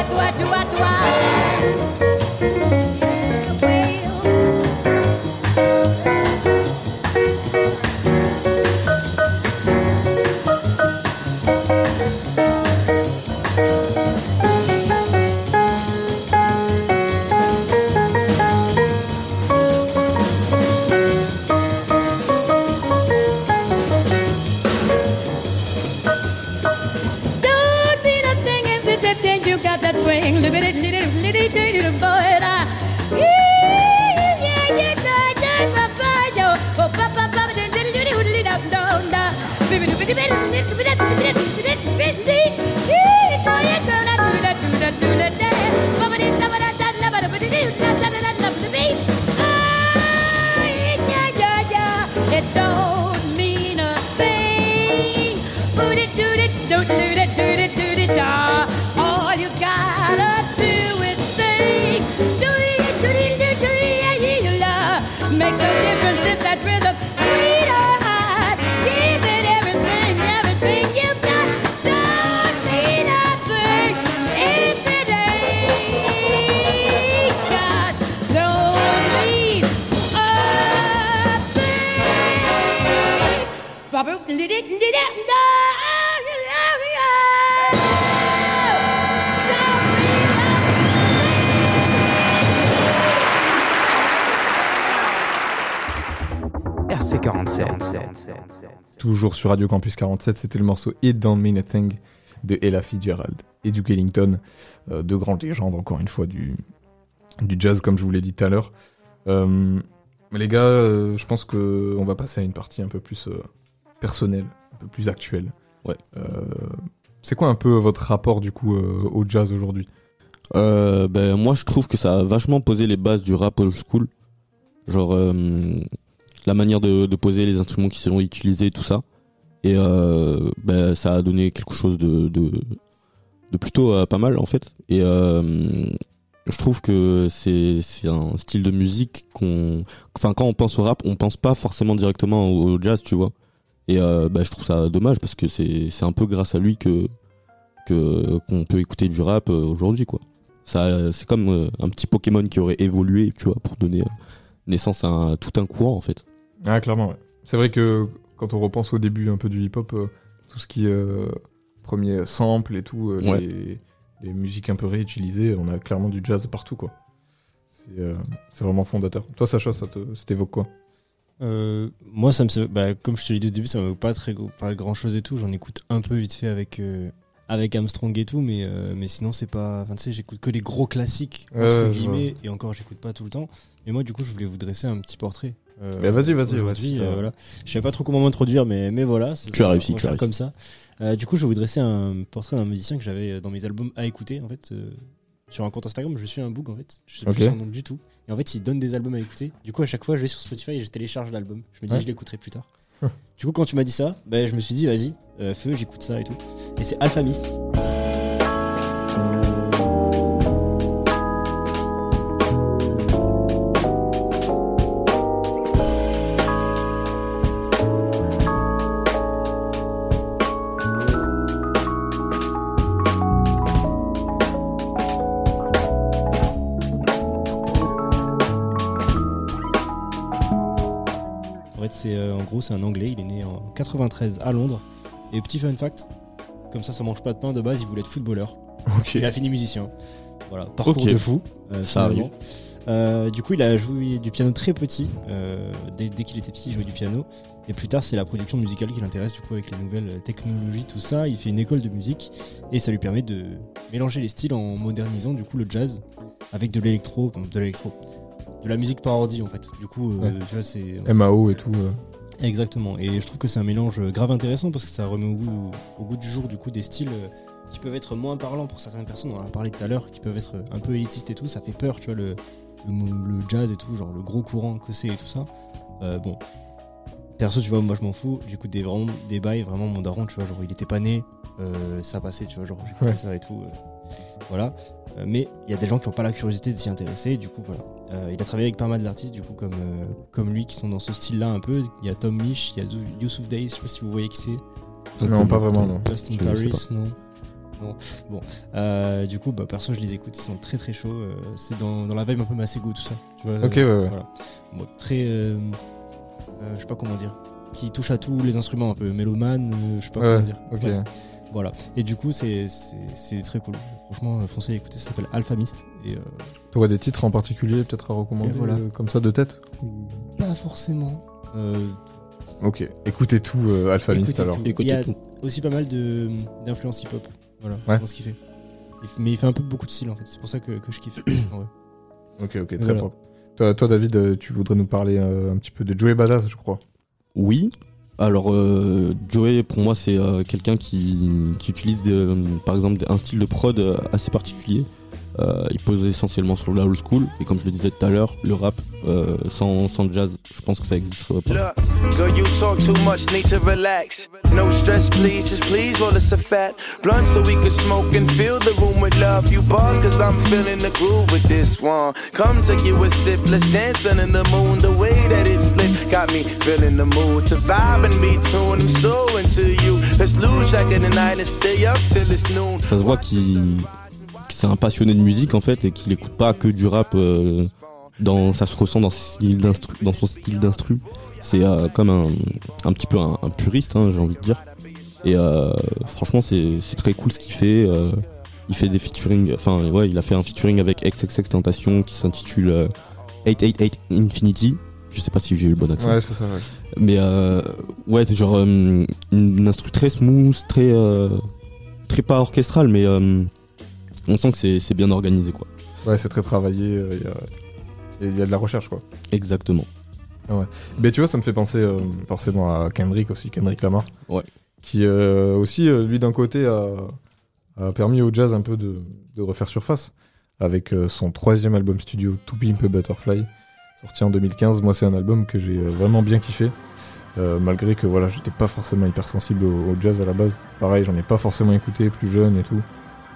toi, toi, toi. Toujours sur Radio Campus 47, c'était le morceau It Don't Mean a Thing de Ella Fitzgerald et du Ellington, euh, deux grandes légendes encore une fois du, du jazz comme je vous l'ai dit tout à l'heure. Euh, mais les gars, euh, je pense que on va passer à une partie un peu plus euh, personnelle, un peu plus actuelle. Ouais. Euh, c'est quoi un peu votre rapport du coup au jazz aujourd'hui? Ben moi je trouve que ça a vachement posé les bases du rap old school. Genre la manière de, de poser les instruments qui seront utilisés, tout ça. Et ben, ça a donné quelque chose de, de, plutôt euh, pas mal en fait. Et euh, je trouve que c'est un style de musique qu'on... Enfin quand on pense au rap, on pense pas forcément directement au, jazz, tu vois. Et euh, ben, je trouve ça dommage parce que c'est un peu grâce à lui que qu'on peut écouter du rap aujourd'hui quoi. Ça c'est comme un petit Pokémon qui aurait évolué, tu vois, pour donner naissance à un- tout un courant en fait. Ah clairement, ouais. C'est vrai que quand on repense au début un peu du hip-hop, euh, tout ce qui est euh, premier sample et tout, euh, Ouais. les, les musiques un peu réutilisées, on a clairement du jazz partout quoi. C'est euh, vraiment fondateur. Toi Sacha, ça te- ça t'évoque quoi? Euh, moi, ça me, se- bah, comme je te l'ai dit au début, ça me pas très pas grand chose et tout. J'en écoute un peu vite fait avec euh, avec Armstrong et tout, mais euh, mais sinon c'est pas. Enfin, tu sais, j'écoute que les gros classiques entre guillemets, et encore j'écoute pas tout le temps. Mais moi, du coup, je voulais vous dresser un petit portrait. Euh, Mais vas-y, vas-y, aujourd'hui, ouais, euh, voilà. Je savais pas trop comment m'introduire, mais mais voilà. Tu as réussi, tu as réussi. comme ça. Euh, du coup, je vais vous dresser un portrait d'un musicien que j'avais dans mes albums à écouter en fait. euh, sur un compte Instagram, je suis un book en fait. Je sais Ok. plus son nom du tout. Et en fait, il donne des albums à écouter. Du coup, à chaque fois, je vais sur Spotify et je télécharge l'album. Je me dis, Ouais. je l'écouterai plus tard. du coup, quand tu m'as dit ça, ben, je me suis dit, vas-y, euh, feu, j'écoute ça et tout. Et c'est Alpha c'est euh, un anglais. Il est né en 93 à Londres. Et petit fun fact, comme ça, ça mange pas de pain. De base, il voulait être footballeur. Il a fini musicien. Voilà, parcours Ok. de fou. euh, Ça finalement. Euh, du coup, il a joué du piano très petit. euh, dès dès qu'il était petit, il jouait du piano. Et plus tard, c'est la production musicale qui l'intéresse, du coup, avec les nouvelles technologies, tout ça. Il fait une école de musique et ça lui permet de mélanger les styles en modernisant, du coup, le jazz avec de l'électro, de l'électro, de la musique par ordi, en fait. Du coup, euh, Ouais. tu vois, c'est. MAO et tout. Exactement. Et je trouve que c'est un mélange grave intéressant parce que ça remet au goût, au goût du jour, du coup, des styles euh, qui peuvent être moins parlants pour certaines personnes. On en a parlé tout à l'heure, qui peuvent être un peu élitistes et tout. Ça fait peur, tu vois, le, le, le jazz et tout, genre le gros courant que c'est et tout ça. Euh, bon. Perso, tu vois, moi je m'en fous. J'écoute des, vraiment, des bails, vraiment mon daron, tu vois, genre il était pas né, euh, ça passait, tu vois, genre j'écoutais Ouais. ça et tout. euh, voilà. Mais il y a des gens qui n'ont pas la curiosité de s'y intéresser, du coup, voilà. Euh, il a travaillé avec pas mal d'artistes, du coup, comme, euh, comme lui, qui sont dans ce style-là un peu. Il y a Tom Misch, il y a Youssouf Days, je sais pas si vous voyez qui c'est. Non, pas vraiment, non. Lost in Je ne sais Paris, non. Non. Bon, Euh, du coup, bah, perso, je les écoute, ils sont très très chauds. c'est dans, dans la vibe un peu Masego, tout ça. Tu vois, Ok, ouais, ouais. Voilà. Bon, très. je sais pas comment dire. Qui touche à tous les instruments, un peu mélomane, je sais pas Ouais, comment dire. ok. Voilà. Et du coup, c'est très cool. Franchement, euh, foncez écouter, ça s'appelle Alpha Mist. Et euh, T'aurais des titres en particulier peut-être à recommander voilà. euh, comme ça de tête pas forcément. Euh, Ok, écoutez tout euh, Alpha Mist écoutez alors. tout. Écoutez Il y a tout. aussi pas mal de- d'influences hip-hop. Voilà, Ouais. dans ce qu'il fait. Il Mais il fait un peu beaucoup de style en fait. C'est pour ça que, que je kiffe. Ok, ok, très Voilà. propre. Toi, toi, David, tu voudrais nous parler un petit peu de Joey Badass, je crois. Oui. Alors euh, Joey, pour moi, c'est euh, quelqu'un qui, utilise euh, par exemple un style de prod euh, assez particulier. Euh, il pose essentiellement sur la old school et comme je le disais tout à l'heure, le rap euh, sans, sans jazz, je pense que ça existerait pas. Girl, you talk too much, need to relax. No stress, please, just please roll us a fat blunt so we can smoke and fill the room with love. You bars, cause I'm feeling the groove with this one. Come take you a sip, let's dance under the moon. The way that it's lit got me feeling the mood to vibe and be tuned. I'm so into you. Let's lose track of the night and stay up till it's noon. Ça se voit qu'il c'est un passionné de musique en fait et qu'il écoute pas que du rap. euh, dans, ça se ressent dans, son style d'instru. Dans son style d'instru. C'est euh, comme un, un petit peu un, un puriste, hein, j'ai envie de dire. Et euh, franchement, c'est très cool ce qu'il fait. euh, il fait des featuring. Enfin, ouais, il a fait un featuring avec XXX Tentation qui s'intitule euh, 888 Infinity. Je sais pas si j'ai eu le bon accent. Ouais, c'est ça, ouais. Mais euh, ouais, c'est genre euh, une, une instru très smooth, très euh, très pas orchestrale, mais on sent que c'est bien organisé quoi. Ouais, c'est très travaillé. euh, Il y, a, il y a de la recherche, quoi. Exactement. Ah ouais. Mais tu vois, ça me fait penser euh, forcément à Kendrick aussi, Kendrick Lamar. Ouais. Qui euh, aussi, euh, lui d'un côté, a, a permis au jazz un peu de, de refaire surface avec euh, son troisième album studio, To Pimp a Butterfly, sorti en 2015. Moi, c'est un album que j'ai euh, vraiment bien kiffé. euh, malgré que voilà, j'étais pas forcément hypersensible au, au jazz à la base. Pareil, j'en ai pas forcément écouté plus jeune et tout.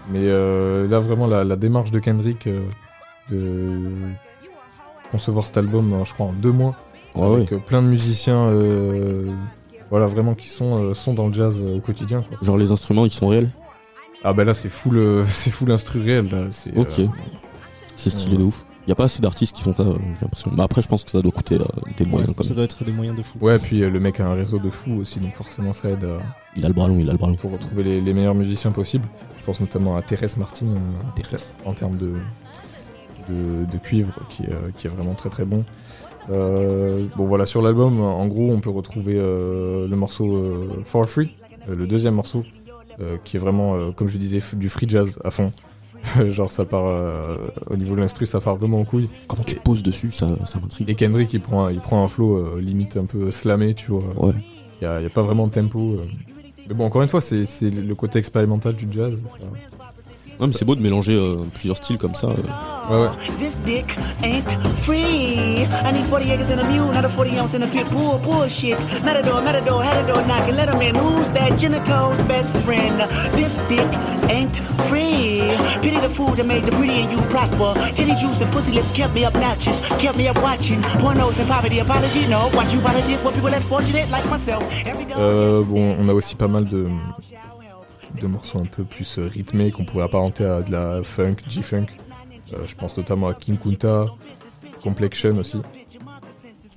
Mais euh, là, vraiment, la, la démarche de Kendrick euh, de concevoir cet album, je crois, en deux mois, Ouais, avec euh, plein de musiciens, euh, voilà, vraiment qui sont, euh, sont dans le jazz euh, au quotidien. Quoi. Genre les instruments ils sont réels? Ah bah là, c'est full, euh, c'est full instru réel. Là. C'est, Ok. C'est stylé de ouf. Y a pas assez d'artistes qui font ça, euh, j'ai l'impression. Mais après, je pense que ça doit coûter euh, des moyens Ça doit être des moyens de fou. Ouais, puis euh, le mec a un réseau de fous aussi, donc forcément ça aide à- Il a le bras long, il a le bras long. pour retrouver les, les meilleurs musiciens possibles. Je pense notamment à Thérèse Martin euh, en termes de, de, de cuivre, qui, est, euh, qui est vraiment très très bon. Euh, bon voilà, sur l'album, en gros, on peut retrouver euh, le morceau euh, For Free, euh, le deuxième morceau, euh, qui est vraiment, euh, comme je disais, f- du free jazz à fond. Genre ça part euh, au niveau de l'instru, ça part vraiment en couille. Comment tu poses dessus, ça, ça m'intrigue. Et Kendrick, il prend, un- il prend un flow euh, limite un peu slamé, tu vois. Ouais. Il y a, pas vraiment de tempo. euh. Mais bon, encore une fois, c'est c'est le côté expérimental du jazz. ça. Non, mais c'est beau de mélanger euh, plusieurs styles comme ça. euh. Ouais, ouais. This dick ain't free. I need 40 acres and a mule, not a 40 ounce in a pit bull. Bullshit. Matador, matador, had a door knocking. Let him in. Who's that? Genito's best friend. This dick ain't free. Pity the food that made the pretty and you prosper. Titty juice and pussy lips kept me obnoxious. Kept me up watching. Pornos and poverty. Apology, no. Watch you politic with people less fortunate like myself. Every Euh, bon, on a aussi pas mal de, de morceaux un peu plus euh, rythmés qu'on pourrait apparenter à de la funk, G-funk. Euh, je pense notamment à King Kunta, Complexion aussi,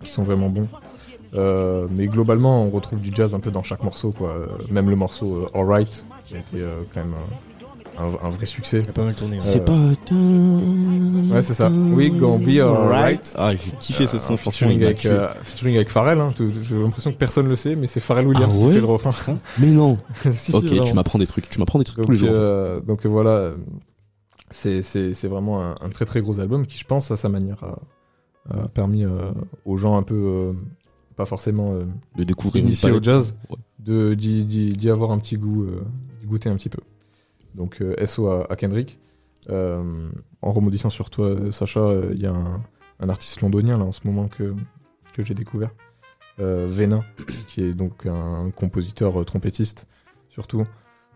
qui sont vraiment bons. Euh, mais globalement, on retrouve du jazz un peu dans chaque morceau, quoi. Même le morceau Alright, qui a été quand même un, vrai succès. Il a pas mal tourné. ouais. C'est pas. Ouais, c'est ça. We gon' be alright. Ah, j'ai kiffé ce son, Un franchement. featuring avec, euh, featuring avec Pharrell. Hein. J'ai l'impression que personne le sait, mais c'est Pharrell Williams Ah qui fait le refrain. Mais non. Ok, tu m'apprends des trucs. Tu m'apprends des trucs Donc, tous les jours. euh, donc euh, voilà, euh, c'est c'est- c'est vraiment un, un très très gros album qui, je pense, à sa manière, a, a permis euh, aux gens un peu, euh, pas forcément euh, De découvrir une initiés au jazz, Ouais. de d'y- avoir un petit goût, euh, d'y goûter un petit peu. Donc euh, SO à, à Kendrick. Euh, en rebondissant sur toi, Sacha, euh, il y a un, un artiste londonien là en ce moment que, que j'ai découvert, euh, Venin, qui est donc un compositeur euh, trompettiste surtout,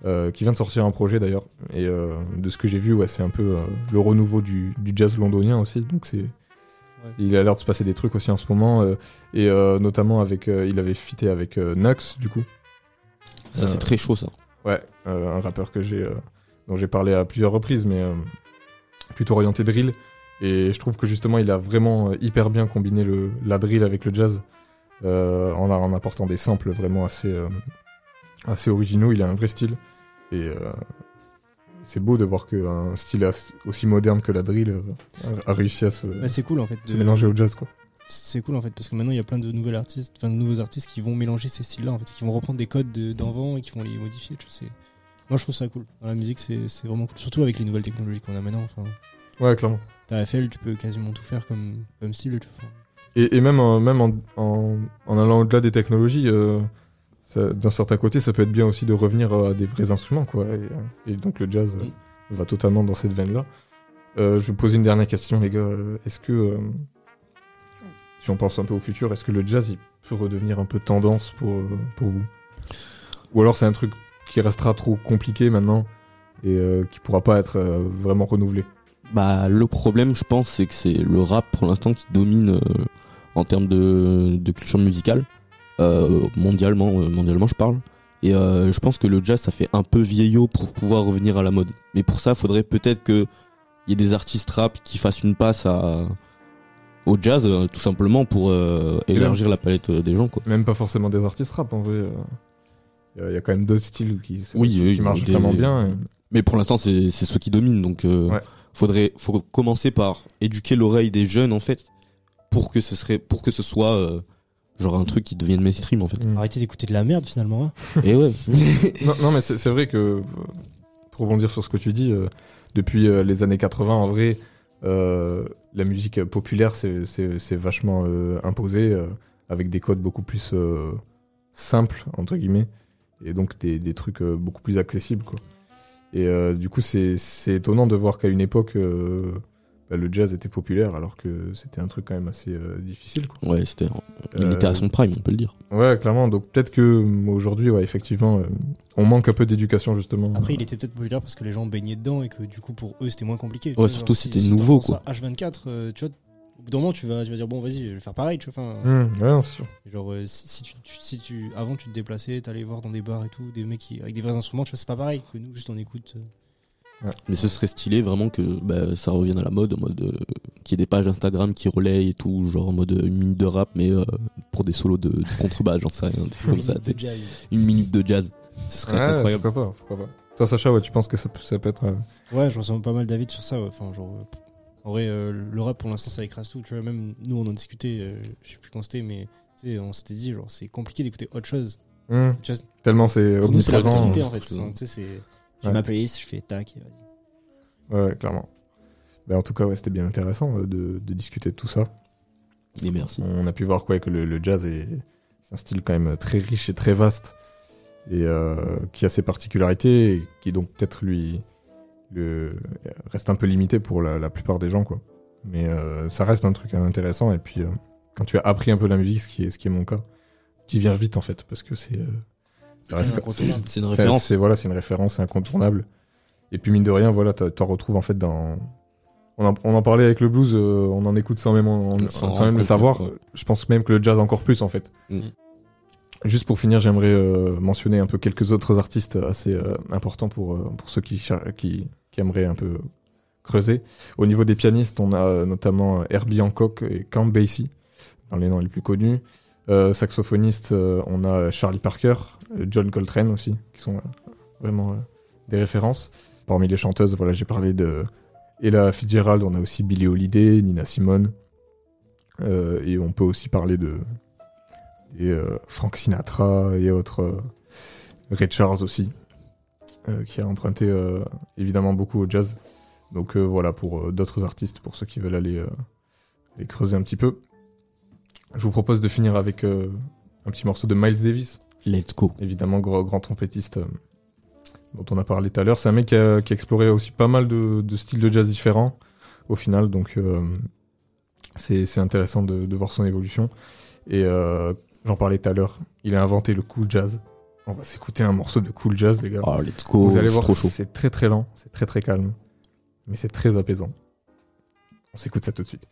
euh, qui vient de sortir un projet d'ailleurs. Et euh, de ce que j'ai vu, ouais, c'est un peu euh, le renouveau du, du jazz londonien aussi. Donc c'est il a l'air de se passer des trucs aussi en ce moment, euh, et euh, notamment avec, euh, il avait fité avec euh, Nux du coup. Ça, c'est très chaud, ça. Ouais, euh, un rappeur que j'ai, euh, dont j'ai parlé à plusieurs reprises, mais euh, plutôt orienté drill. Et je trouve que justement, il a vraiment hyper bien combiné le, la drill avec le jazz, euh, en, en apportant des samples vraiment assez, euh, assez originaux. Il a un vrai style. Et euh, c'est beau de voir qu'un style aussi moderne que la drill a, a réussi à se, Bah, c'est cool en fait. se de- mélanger au jazz. Quoi. C'est cool en fait parce que maintenant il y a plein de nouveaux artistes, enfin de nouveaux artistes qui vont mélanger ces styles-là en fait, qui vont reprendre des codes de- d'avant et qui vont les modifier. Tu sais. Moi je trouve ça cool. Dans la musique c'est vraiment cool, surtout avec les nouvelles technologies qu'on a maintenant. Enfin, Ouais, clairement. t'as FL, tu peux quasiment tout faire comme, comme style. Tu vois. Et, et même, en- même en, en, en allant au-delà des technologies, euh, d'un certain côté, ça peut être bien aussi de revenir à des vrais instruments, quoi. Et, euh, et donc le jazz euh, va totalement dans cette veine-là. Euh, je vais vous poser une dernière question, les gars. Euh, Est-ce que, euh, si on pense un peu au futur, est-ce que le jazz il peut redevenir un peu tendance pour, euh, pour vous? Ou alors c'est un truc qui restera trop compliqué maintenant et euh, qui pourra pas être euh, vraiment renouvelé? Bah, le problème, je pense, c'est que c'est le rap pour l'instant qui domine euh, en termes de, culture musicale, mondialement, mondialement, je parle. Et je pense que le jazz, ça fait un peu vieillot pour pouvoir revenir à la mode. Mais pour ça, faudrait peut-être que il y ait des artistes rap qui fassent une passe à au jazz, euh, tout simplement pour euh, élargir la palette euh, des gens, quoi. Même pas forcément des artistes rap en vrai. Il y, a- y a quand même d'autres styles qui, Oui, qui marchent des- vraiment bien. et- Mais pour l'instant, c'est c'est ceux qui dominent. Donc, euh, Ouais. faudrait, faut commencer par éduquer l'oreille des jeunes, en fait, pour que ce serait, pour que ce soit euh, genre un truc qui devienne mainstream, en fait. Mm. Arrêtez d'écouter de la merde finalement. hein. Et ouais. non, non, mais c'est vrai que, pour rebondir sur ce que tu dis, euh, depuis euh, les années 80, en vrai, euh, la musique populaire c'est- vachement euh, imposé, euh, avec des codes beaucoup plus euh, simples, entre guillemets, et donc des, des trucs euh, beaucoup plus accessibles. Quoi. Et euh, du coup, c'est étonnant de voir qu'à une époque, euh, bah, le jazz était populaire, alors que c'était un truc quand même assez euh, difficile. Quoi. Ouais, c'était, il était à son prime, on peut le dire. Ouais, clairement. Donc peut-être que euh, aujourd'hui, ouais, effectivement, euh, on manque un peu d'éducation justement. Après, il était peut-être populaire parce que les gens baignaient dedans et que du coup, pour eux, c'était moins compliqué. Ouais, vois, surtout genre, c'était si nouveau, quoi. ça H24, euh, tu vois, au bout d'un moment, tu vas, tu vas dire, bon, vas-y, je vais faire pareil, tu vois. Enfin, Mmh, ouais, non, c'est sûr. Genre, euh, si, si tu, tu- si tu, avant, tu te déplaçais, t'allais voir dans des bars et tout, des mecs qui, avec des vrais instruments, tu vois, c'est pas pareil que nous, juste on écoute. euh. Mais ce serait stylé vraiment que bah, ça revienne à la mode, en mode euh, qu'il y ait des pages Instagram qui relayent et tout, genre en mode euh, une minute de rap, mais euh, pour des solos de, de contrebasse, j'en sais rien, des trucs comme ça. tu sais. Une minute de jazz. Ce serait Ouais, incroyable. Pourquoi pas, pourquoi pas. Toi, Sacha, ouais, tu penses que ça, peut- ça peut être. euh, Ouais, je ressens pas mal David sur ça. ouais. Enfin, genre, euh, pff, en vrai, euh, le rap pour l'instant ça écrase tout. Tu vois, même nous on en discutait, euh, je sais plus quand c'était, mais tu sais, on s'était dit, genre, c'est compliqué d'écouter autre chose. Mmh. Tu vois, Tellement c'est pour nous, c'est la omniprésent. facilité en fait. Enfin, Tu sais, c'est. J'ai Ouais. ma playlist, je fais tac et vas-y. Ouais, clairement. Ben, en tout cas, ouais, c'était bien intéressant euh, de, de discuter de tout ça. Et merci. On a pu voir quoi que le, le jazz est, c'est un style quand même très riche et très vaste et euh, qui a ses particularités et qui donc peut-être lui le, reste un peu limité pour la, la plupart des gens quoi. Mais euh, ça reste un truc intéressant et puis euh, quand tu as appris un peu la musique, ce qui est ce qui est mon cas, qui vient vite en fait parce que c'est euh, C'est une référence. C'est voilà, c'est une référence, c'est incontournable. Et puis mine de rien, voilà, t'en retrouves en fait dans. On en, on en parlait avec le blues, euh, on en écoute sans même, en- Sans sans même le savoir. Je pense même que le jazz encore plus en fait. Mm. Juste pour finir, j'aimerais euh, mentionner un peu quelques autres artistes assez euh, importants pour, euh, pour ceux qui, qui, qui aimeraient un peu creuser. Au niveau des pianistes, on a notamment Herbie Hancock et Count Basie, dans les noms les plus connus. Euh, saxophoniste, euh, on a Charlie Parker, euh, John Coltrane aussi, qui sont euh, vraiment euh, des références. Parmi les chanteuses, voilà, j'ai parlé de Ella Fitzgerald, on a aussi Billie Holiday, Nina Simone, Euh, et on peut aussi parler de et, euh, Frank Sinatra et autres. euh, Ray Charles aussi, euh, qui a emprunté euh, évidemment beaucoup au jazz. Donc euh, voilà, pour euh, d'autres artistes, pour ceux qui veulent aller, euh, creuser un petit peu. Je vous propose de finir avec euh, un petit morceau de Miles Davis. Let's go. Évidemment, gros, grand trompettiste euh, dont on a parlé tout à l'heure. C'est un mec qui a, qui a exploré aussi pas mal de, de styles de jazz différents au final. Donc euh, c'est intéressant de, de voir son évolution. Et euh, j'en parlais tout à l'heure, il a inventé le cool jazz. On va s'écouter un morceau de cool jazz, les gars. Oh, let's go. Vous allez voir, trop chaud. c'est très très lent, c'est très très calme, mais c'est très apaisant. On s'écoute ça tout de suite.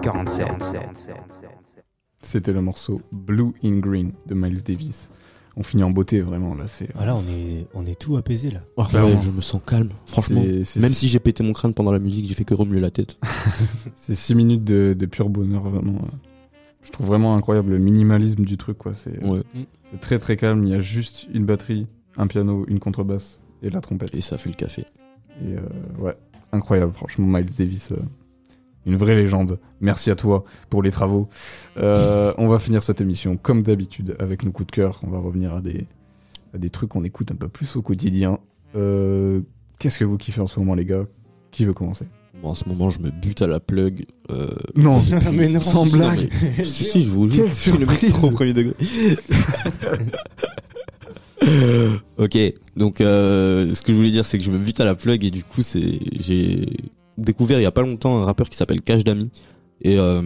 RC47. C'était le morceau Blue in Green de Miles Davis. On finit en beauté, vraiment, là. c'est Voilà, on est, on est tout apaisé là. Ouais, je me sens calme, franchement. C'est- c'est- Même si j'ai pété mon crâne pendant la musique, j'ai fait que remuer la tête. C'est 6 minutes de, de pur bonheur, vraiment. Je trouve vraiment incroyable le minimalisme du truc, quoi. C'est Ouais. c'est très très calme. Il y a juste une batterie, un piano, une contrebasse et la trompette. Et ça fait le café. Et euh, ouais, incroyable, franchement, Miles Davis, euh, une vraie légende. Merci à toi pour les travaux. Euh, on va finir cette émission comme d'habitude avec nos coups de cœur. On va revenir à des, à des trucs qu'on écoute un peu plus au quotidien. Euh, Qu'est-ce que vous kiffez en ce moment, les gars? Qui veut commencer? Bon, en ce moment, je me bute à la plug. euh, Non, depuis- mais non, sans Non, blague. mais- si, si, je vous jure. Quelle je suis le mec trop au premier degré. ok, donc euh, ce que je voulais dire, c'est que je me bute à la plug et du coup, c'est j'ai découvert il y a pas longtemps un rappeur qui s'appelle Cash Dami et euh,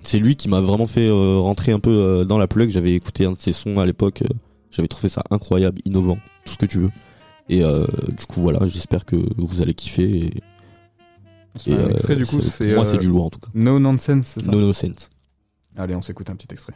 c'est lui qui m'a vraiment fait euh, rentrer un peu euh, dans la plug. J'avais écouté un de ses sons à l'époque, j'avais trouvé ça incroyable, innovant, tout ce que tu veux. Et du coup, voilà, j'espère que vous allez kiffer. Et, extrait, du coup, c'est- c'est, pour moi, euh, c'est du lourd en tout cas. No Nonsense, c'est ça? No Nonsense. Allez, on s'écoute un petit extrait.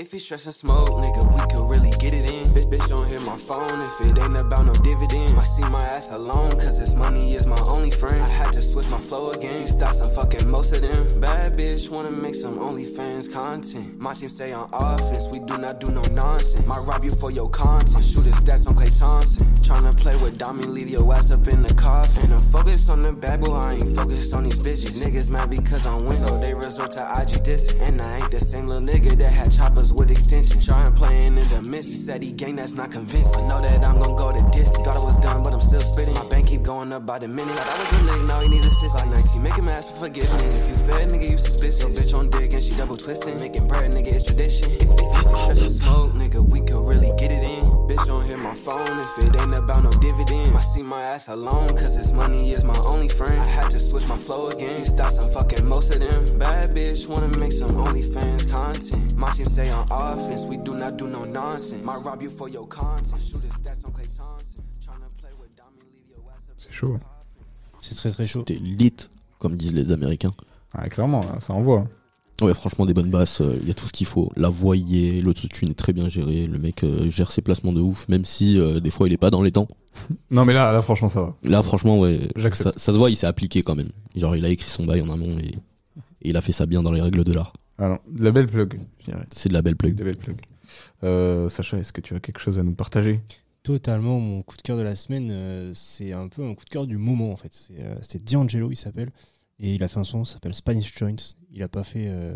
If he stress and smoke, nigga, we could really get it in. Bitch, bitch, don't hit my phone if it ain't about no dividend. I see my ass alone, cause this money is my only friend. I had to switch my flow again. These stats, I'm fucking most of them. Bad bitch, wanna make some OnlyFans content. My team stay on offense, we do not do no nonsense. Might rob you for your content. Shoot his stats on Clay Thompson. Tryna play with Dami, leave your ass up in the coffin. And I'm the bad boy, I ain't focused on these bitches. Niggas mad because I'm winning, so they resort to IG dissing. And I ain't the same little nigga that had choppers with extensions. Tryin' playing in the midst. He said he gang, that's not convincing. I know that I'm gon' go to distance. Thought I was done, but I'm still spitting. My bank keep going up by the minute. Thought I was a lick, now he need assist. Like 19, make him ask for forgiveness. If you fed, nigga, you suspicious. Your bitch on dick and she double twisting. Making bread, nigga, it's tradition. If, if, if you stress and smoke, nigga, we could really get it in. Bitch, don't hit my phone if it ain't about no dividend. I see my ass alone, cause this money is my only friend. I had to switch my flow again. These stats, I'm fucking most of them. Bad bitch, wanna make some OnlyFans content. My team stay on offense, we do not do no nonsense. Might rob you for your content. Shoot his stats on Clay Thompson. Tryna play with Dami, leave your ass up. C'est chaud. C'est très très chaud. C'était lit, comme disent les Américains. Ah, clairement, ça envoie. Ouais, franchement, des bonnes basses, il y a tout ce qu'il faut. La voix y est, l'autotune est très bien géré, le mec euh, gère ses placements de ouf, même si euh, des fois il est pas dans les temps. Non, mais là, là franchement, ça va. Là, franchement, ouais, ça, ça se voit, il s'est appliqué quand même. Genre, il a écrit son bail en amont et, et il a fait ça bien dans les règles de l'art. Alors, de la belle plug, je dirais. C'est de la belle plug. De belle plug. Euh, Sacha, est-ce que tu as quelque chose à nous partager? Totalement, mon coup de cœur de la semaine, euh, c'est un peu un coup de cœur du moment en fait. C'est euh, D'Angelo, il s'appelle. Et il a fait un son, ça s'appelle Spanish Joints. Il a pas fait, euh,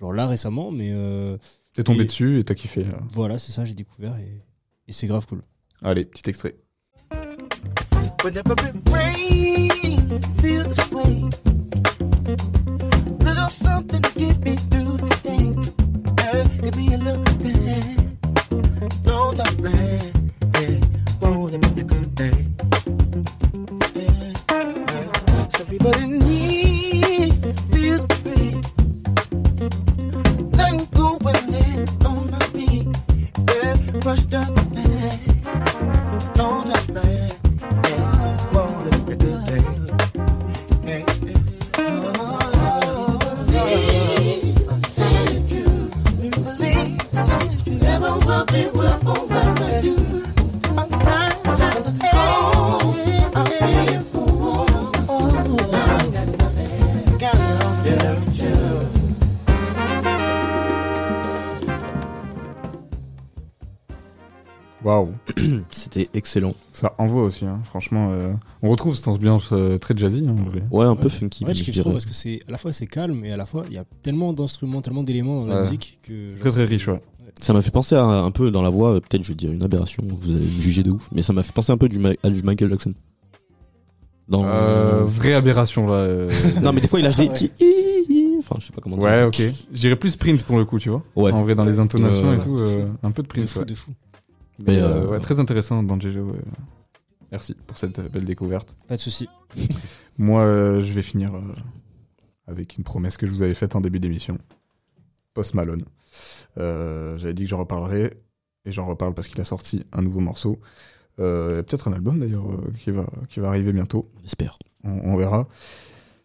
genre là récemment, mais. euh, T'es tombé et- dessus et t'as kiffé. là. Voilà, c'est ça, j'ai découvert et, et c'est grave cool. Allez, petit extrait. Waouh. C'était excellent. Ça envoie aussi, hein. franchement. euh, On retrouve cette ambiance euh, très jazzy. hein, en vrai. Ouais, un peu funky. Ouais, je je trop parce que c'est à la fois c'est calme et à la fois il y a tellement d'instruments, tellement d'éléments dans la Ouais. musique que. genre, Très très riche, ouais. Ça m'a fait penser à un peu dans la voix, euh, peut-être je vais dire une aberration, vous allez me juger de ouf, mais ça m'a fait penser un peu du, Ma- à du Michael Jackson. Dans... Euh, vraie aberration là. euh. Non, mais des fois il lâche des Ouais. petits. hi, hi, Enfin, je sais pas comment dire. Ouais, ok. Je dirais plus Prince pour le coup, tu vois. Ouais. En vrai, dans les intonations et tout, euh, un peu de De Prince. fou, ouais. de fou. Mais Mais, euh, euh, ouais, très intéressant dans ouais. Merci pour cette euh, belle découverte. Pas de souci. Moi, euh, je vais finir euh, avec une promesse que je vous avais faite en début d'émission. Post Malone. Euh, J'avais dit que j'en reparlerais et j'en reparle parce qu'il a sorti un nouveau morceau. Euh, Peut-être un album d'ailleurs euh, qui, va, qui va arriver bientôt. J'espère. On, on verra.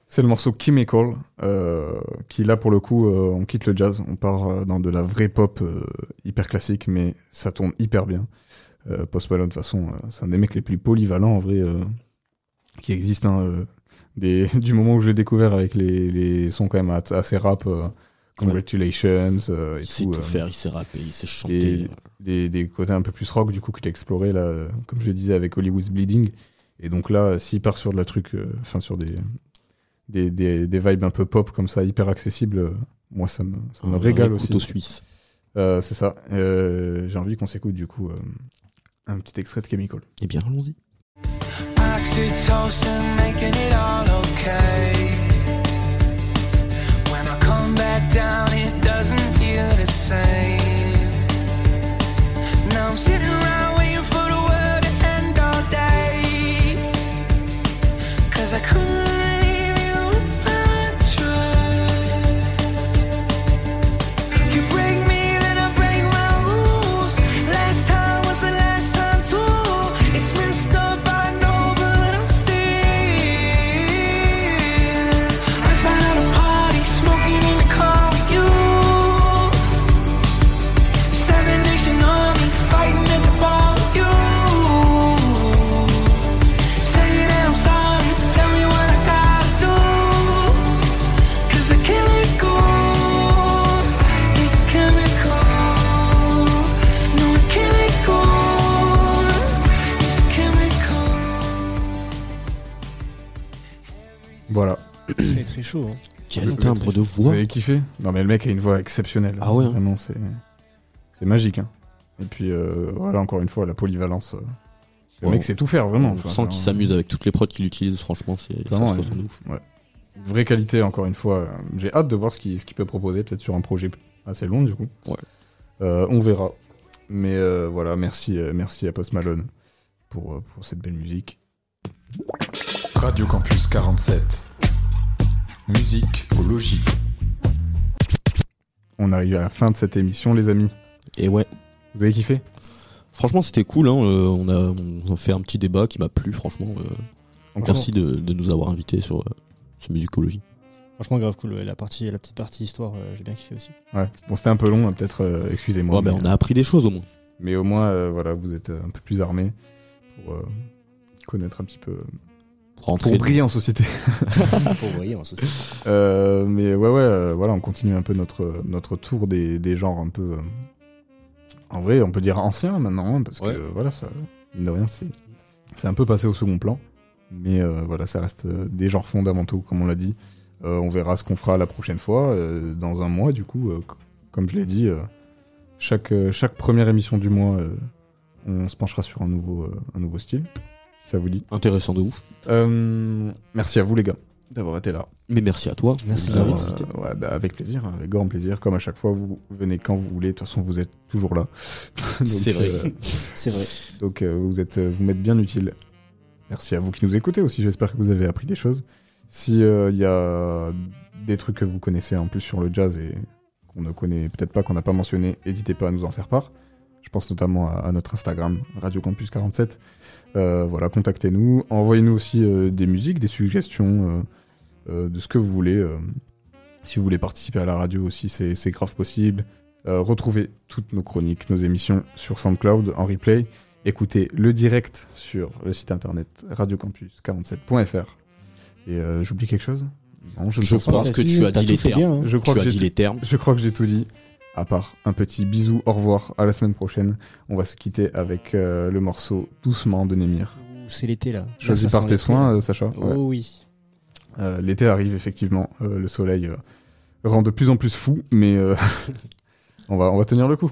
C'est le morceau Chemical, euh, qui là pour le coup, euh, on quitte le jazz, on part dans de la vraie pop hyper classique, mais ça tourne hyper bien. Post Malone, de toute façon, c'est un des mecs les plus polyvalents en vrai qui existent. hein, des, du moment où je l'ai découvert avec les, les sons quand même as- assez rap, Congratulations euh, et Il sait tout. tout euh, faire, il sait rapper, il sait et chanter. des, des côtés un peu plus rock du coup qu'il a exploré là, comme je le disais avec Hollywood's Bleeding. Et donc là, s'il part sur de la truc, euh, enfin sur des, des, des, des vibes un peu pop comme ça, hyper accessibles, euh, moi ça me, ça me Un régale aussi. couteau suisse. Euh, c'est ça. Euh, J'ai envie qu'on s'écoute du coup euh, un petit extrait de Chemical. Eh bien, allons-y. Down, it doesn't feel the same. Now I'm sitting kiffé Non mais le mec a une voix exceptionnelle. Ah ouais, hein. Vraiment, c'est c'est magique. Hein. Et puis euh, voilà, encore une fois, la polyvalence. euh, Le Ouais. mec sait tout faire, vraiment. On Enfin, sent qu'il s'amuse avec toutes les prods qu'il utilise, franchement, c'est ça Vraiment, se ressent de ouais. ouf. Ouais. Vraie qualité, encore une fois. J'ai hâte de voir ce qu'il ce qu'il peut proposer, peut-être sur un projet assez long, du coup. Ouais. Euh, on verra. Mais euh, voilà, merci, euh, merci à Post Malone pour, euh, pour cette belle musique. Radio Campus 47. Musique au logis. On arrive à la fin de cette émission, les amis. Et ouais. Vous avez kiffé? Franchement, c'était cool. Hein. euh, on, a, on a fait un petit débat qui m'a plu, franchement. euh, Encore. merci de, de nous avoir invités sur euh, ce musicologie. Franchement, grave cool. La, partie, la petite partie histoire, euh, j'ai bien kiffé aussi. Ouais. Bon, c'était un peu long, hein, peut-être, euh, excusez-moi. Ouais, mais on a appris des choses au moins. Mais au moins, euh, voilà, vous êtes euh, un peu plus armés pour euh, connaître un petit peu. Rentrer pour briller en société. Pour briller en société. Euh, mais ouais, ouais, euh, voilà, on continue un peu notre, notre tour des, des genres un peu. euh, en vrai, on peut dire anciens maintenant, hein, parce que voilà, ça, mine de rien, c'est, c'est un peu passé au second plan. Mais euh, voilà, ça reste des genres fondamentaux, comme on l'a dit. On verra ce qu'on fera la prochaine fois, dans un mois, du coup, comme je l'ai dit, chaque, chaque première émission du mois, on se penchera sur un nouveau, un nouveau style. Ça vous dit Intéressant de ouf. Euh, Merci à vous, les gars, d'avoir été là. Mais merci à toi. Merci de Euh, ouais, bah, avec plaisir, avec grand plaisir. Comme à chaque fois, vous venez quand vous voulez. De toute façon, vous êtes toujours là. Donc, C'est vrai. euh, C'est vrai. donc euh, vous êtes, vous m'êtes bien utile. Merci à vous qui nous écoutez aussi. J'espère que vous avez appris des choses. Si euh, il y a des trucs que vous connaissez en plus sur le jazz et qu'on ne connaît peut-être pas, qu'on n'a pas mentionné, n'hésitez pas à nous en faire part. Je pense notamment à, à notre Instagram, Radio Campus 47. Euh, voilà, contactez-nous. Envoyez-nous aussi euh, des musiques, des suggestions euh, euh, de ce que vous voulez. euh. si vous voulez participer à la radio aussi, c'est grave possible. Euh, retrouvez toutes nos chroniques, nos émissions sur SoundCloud en replay. Écoutez le direct sur le site internet radiocampus47.fr. Et euh, j'oublie quelque chose? Non, je, ne Je pense pas. pense que tu as dit hein. Dit les termes. Je crois que j'ai tout dit. À part un petit bisou, au revoir, à la semaine prochaine. On va se quitter avec euh, le morceau Doucement de Némir. C'est l'été là. Choisi par tes soins, euh, Sacha. Oh Ouais. oui. Euh, L'été arrive effectivement, euh, le soleil euh, rend de plus en plus fou, mais euh, on, va, on va tenir le coup.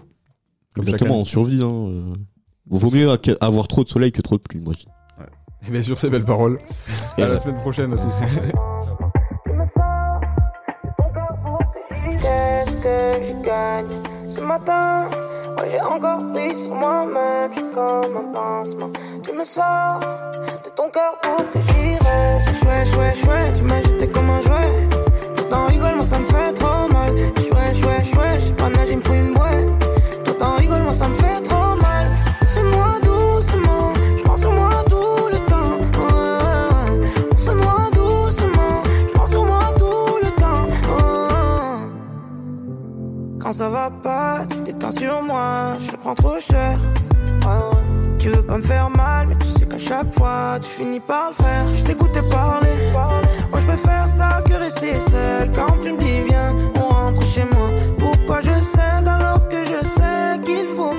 Comme Exactement, on survit. Hein. euh. Vaut mieux avoir trop de soleil que trop de pluie, moi. Et bien sur ces belles paroles, Et à la semaine prochaine à tous. je gagne ce matin Moi j'ai encore pris sur moi-même, je suis comme un pansement. Tu me sors de ton cœur pour que j'y reste. Chouette, chouette, chouette, tu m'as jeté comme un jouet. Toi t'en rigoles, moi ça me fait trop mal. Chouette, chouette, chouette, je sais pas nager, il me une bouée. Quand ça va pas, tu t'éteins sur moi, je prends trop cher. Tu veux pas me faire mal, mais tu sais qu'à chaque fois, tu finis par le faire. Je t'écoutais parler, moi je préfère ça que rester seul. Quand tu me dis viens, on rentre chez moi. Pourquoi je cède alors que je sais qu'il faut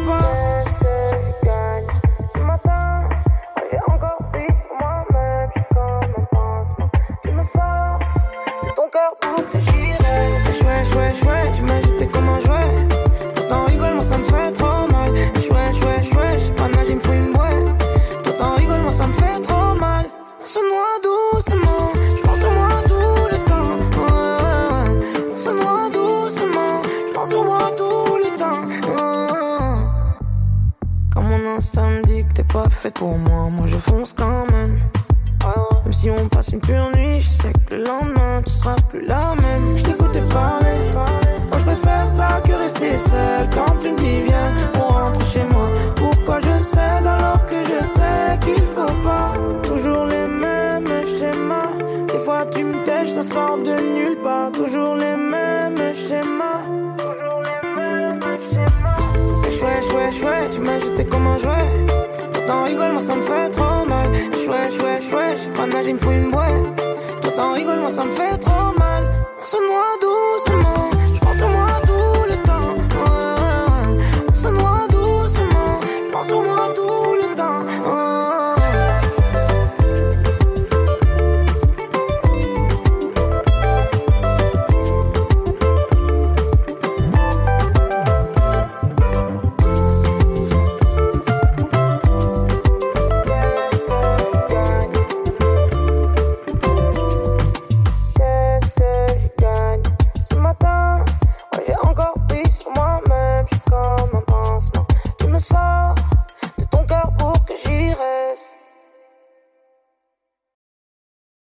une pure nuit, je sais que le lendemain tu seras plus la même. Je t'écoutais parler, moi je préfère ça que rester seul. Quand tu me dis viens, on rentre chez moi. Pourquoi je cède alors que je sais qu'il faut pas? Toujours les mêmes schémas. Des fois tu me tèches, ça sort de nulle part. Toujours les mêmes schémas. Chouette, chouette, chouette, tu m'as jeté comme un jouet. T'en rigoles, moi ça me fait trop mal. Chouette, chouette, chouette, pas nager, il me faut une boîte. Toi t'en rigoles, moi ça me fait trop mal.